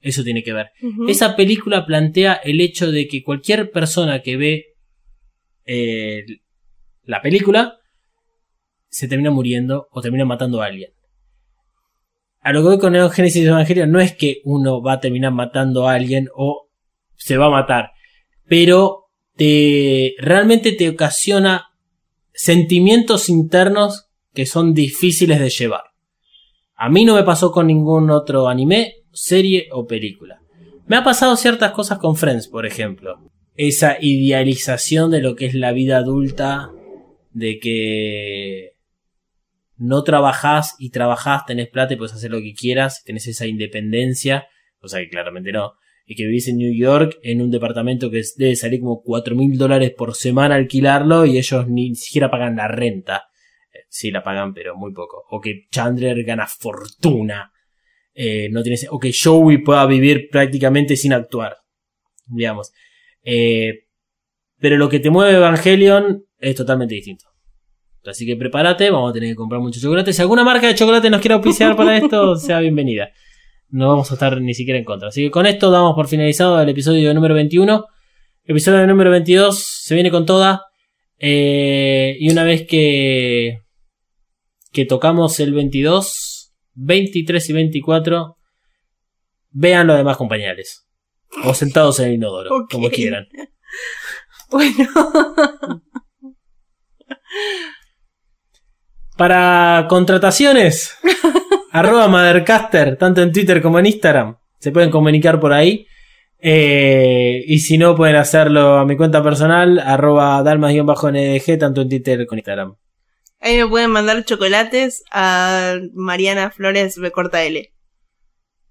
Eso tiene que ver. Esa película plantea el hecho de que cualquier persona que ve eh, la película se termina muriendo o termina matando a alguien. A lo que voy con Neon Genesis Evangelion no es que uno va a terminar matando a alguien o se va a matar, pero te realmente te ocasiona sentimientos internos que son difíciles de llevar. A mí no me pasó con ningún otro anime, serie o película. Me ha pasado ciertas cosas con Friends, por ejemplo. Esa idealización de lo que es la vida adulta, de que no trabajás y trabajás, tenés plata y puedes hacer lo que quieras, tenés esa independencia, o sea que claramente no, y que vivís en New York en un departamento que debe salir como 4 mil dólares por semana alquilarlo y ellos ni siquiera pagan la renta. Eh, Sí la pagan, pero muy poco. O que Chandler gana fortuna. Eh, no tiene, o que Joey pueda vivir prácticamente sin actuar. Digamos. Eh, pero lo que te mueve Evangelion es totalmente distinto. Así que prepárate, vamos a tener que comprar mucho chocolate. Si alguna marca de chocolate nos quiere auspiciar para esto, sea bienvenida. No vamos a estar ni siquiera en contra. Así que con esto damos por finalizado el episodio número 21. Episodio número 22 se viene con toda. Eh, y una vez que, que tocamos el 22, 23 y 24, vean lo demás compañeros. O sentados en el inodoro, como quieran. Bueno. Para contrataciones, arroba Mothercaster, tanto en Twitter como en Instagram. Se pueden comunicar por ahí. Eh, y si no, pueden hacerlo a mi cuenta personal, arroba dalmas-ndg, tanto en Twitter como en Instagram. Ahí me pueden mandar chocolates a Mariana Flores B. corta L.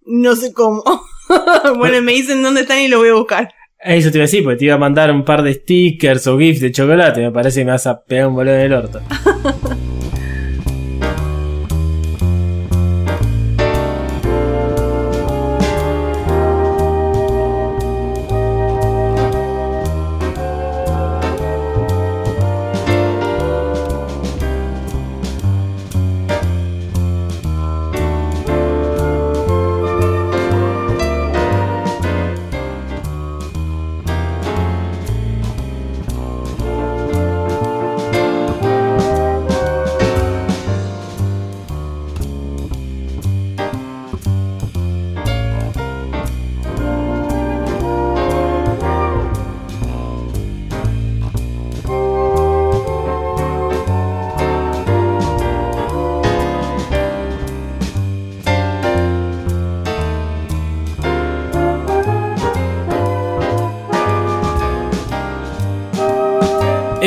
No sé cómo. bueno, me dicen dónde están y lo voy a buscar. Eso te iba a decir, porque te iba a mandar un par de stickers o gifs de chocolate. Me parece que me vas a pegar un boludo en el orto.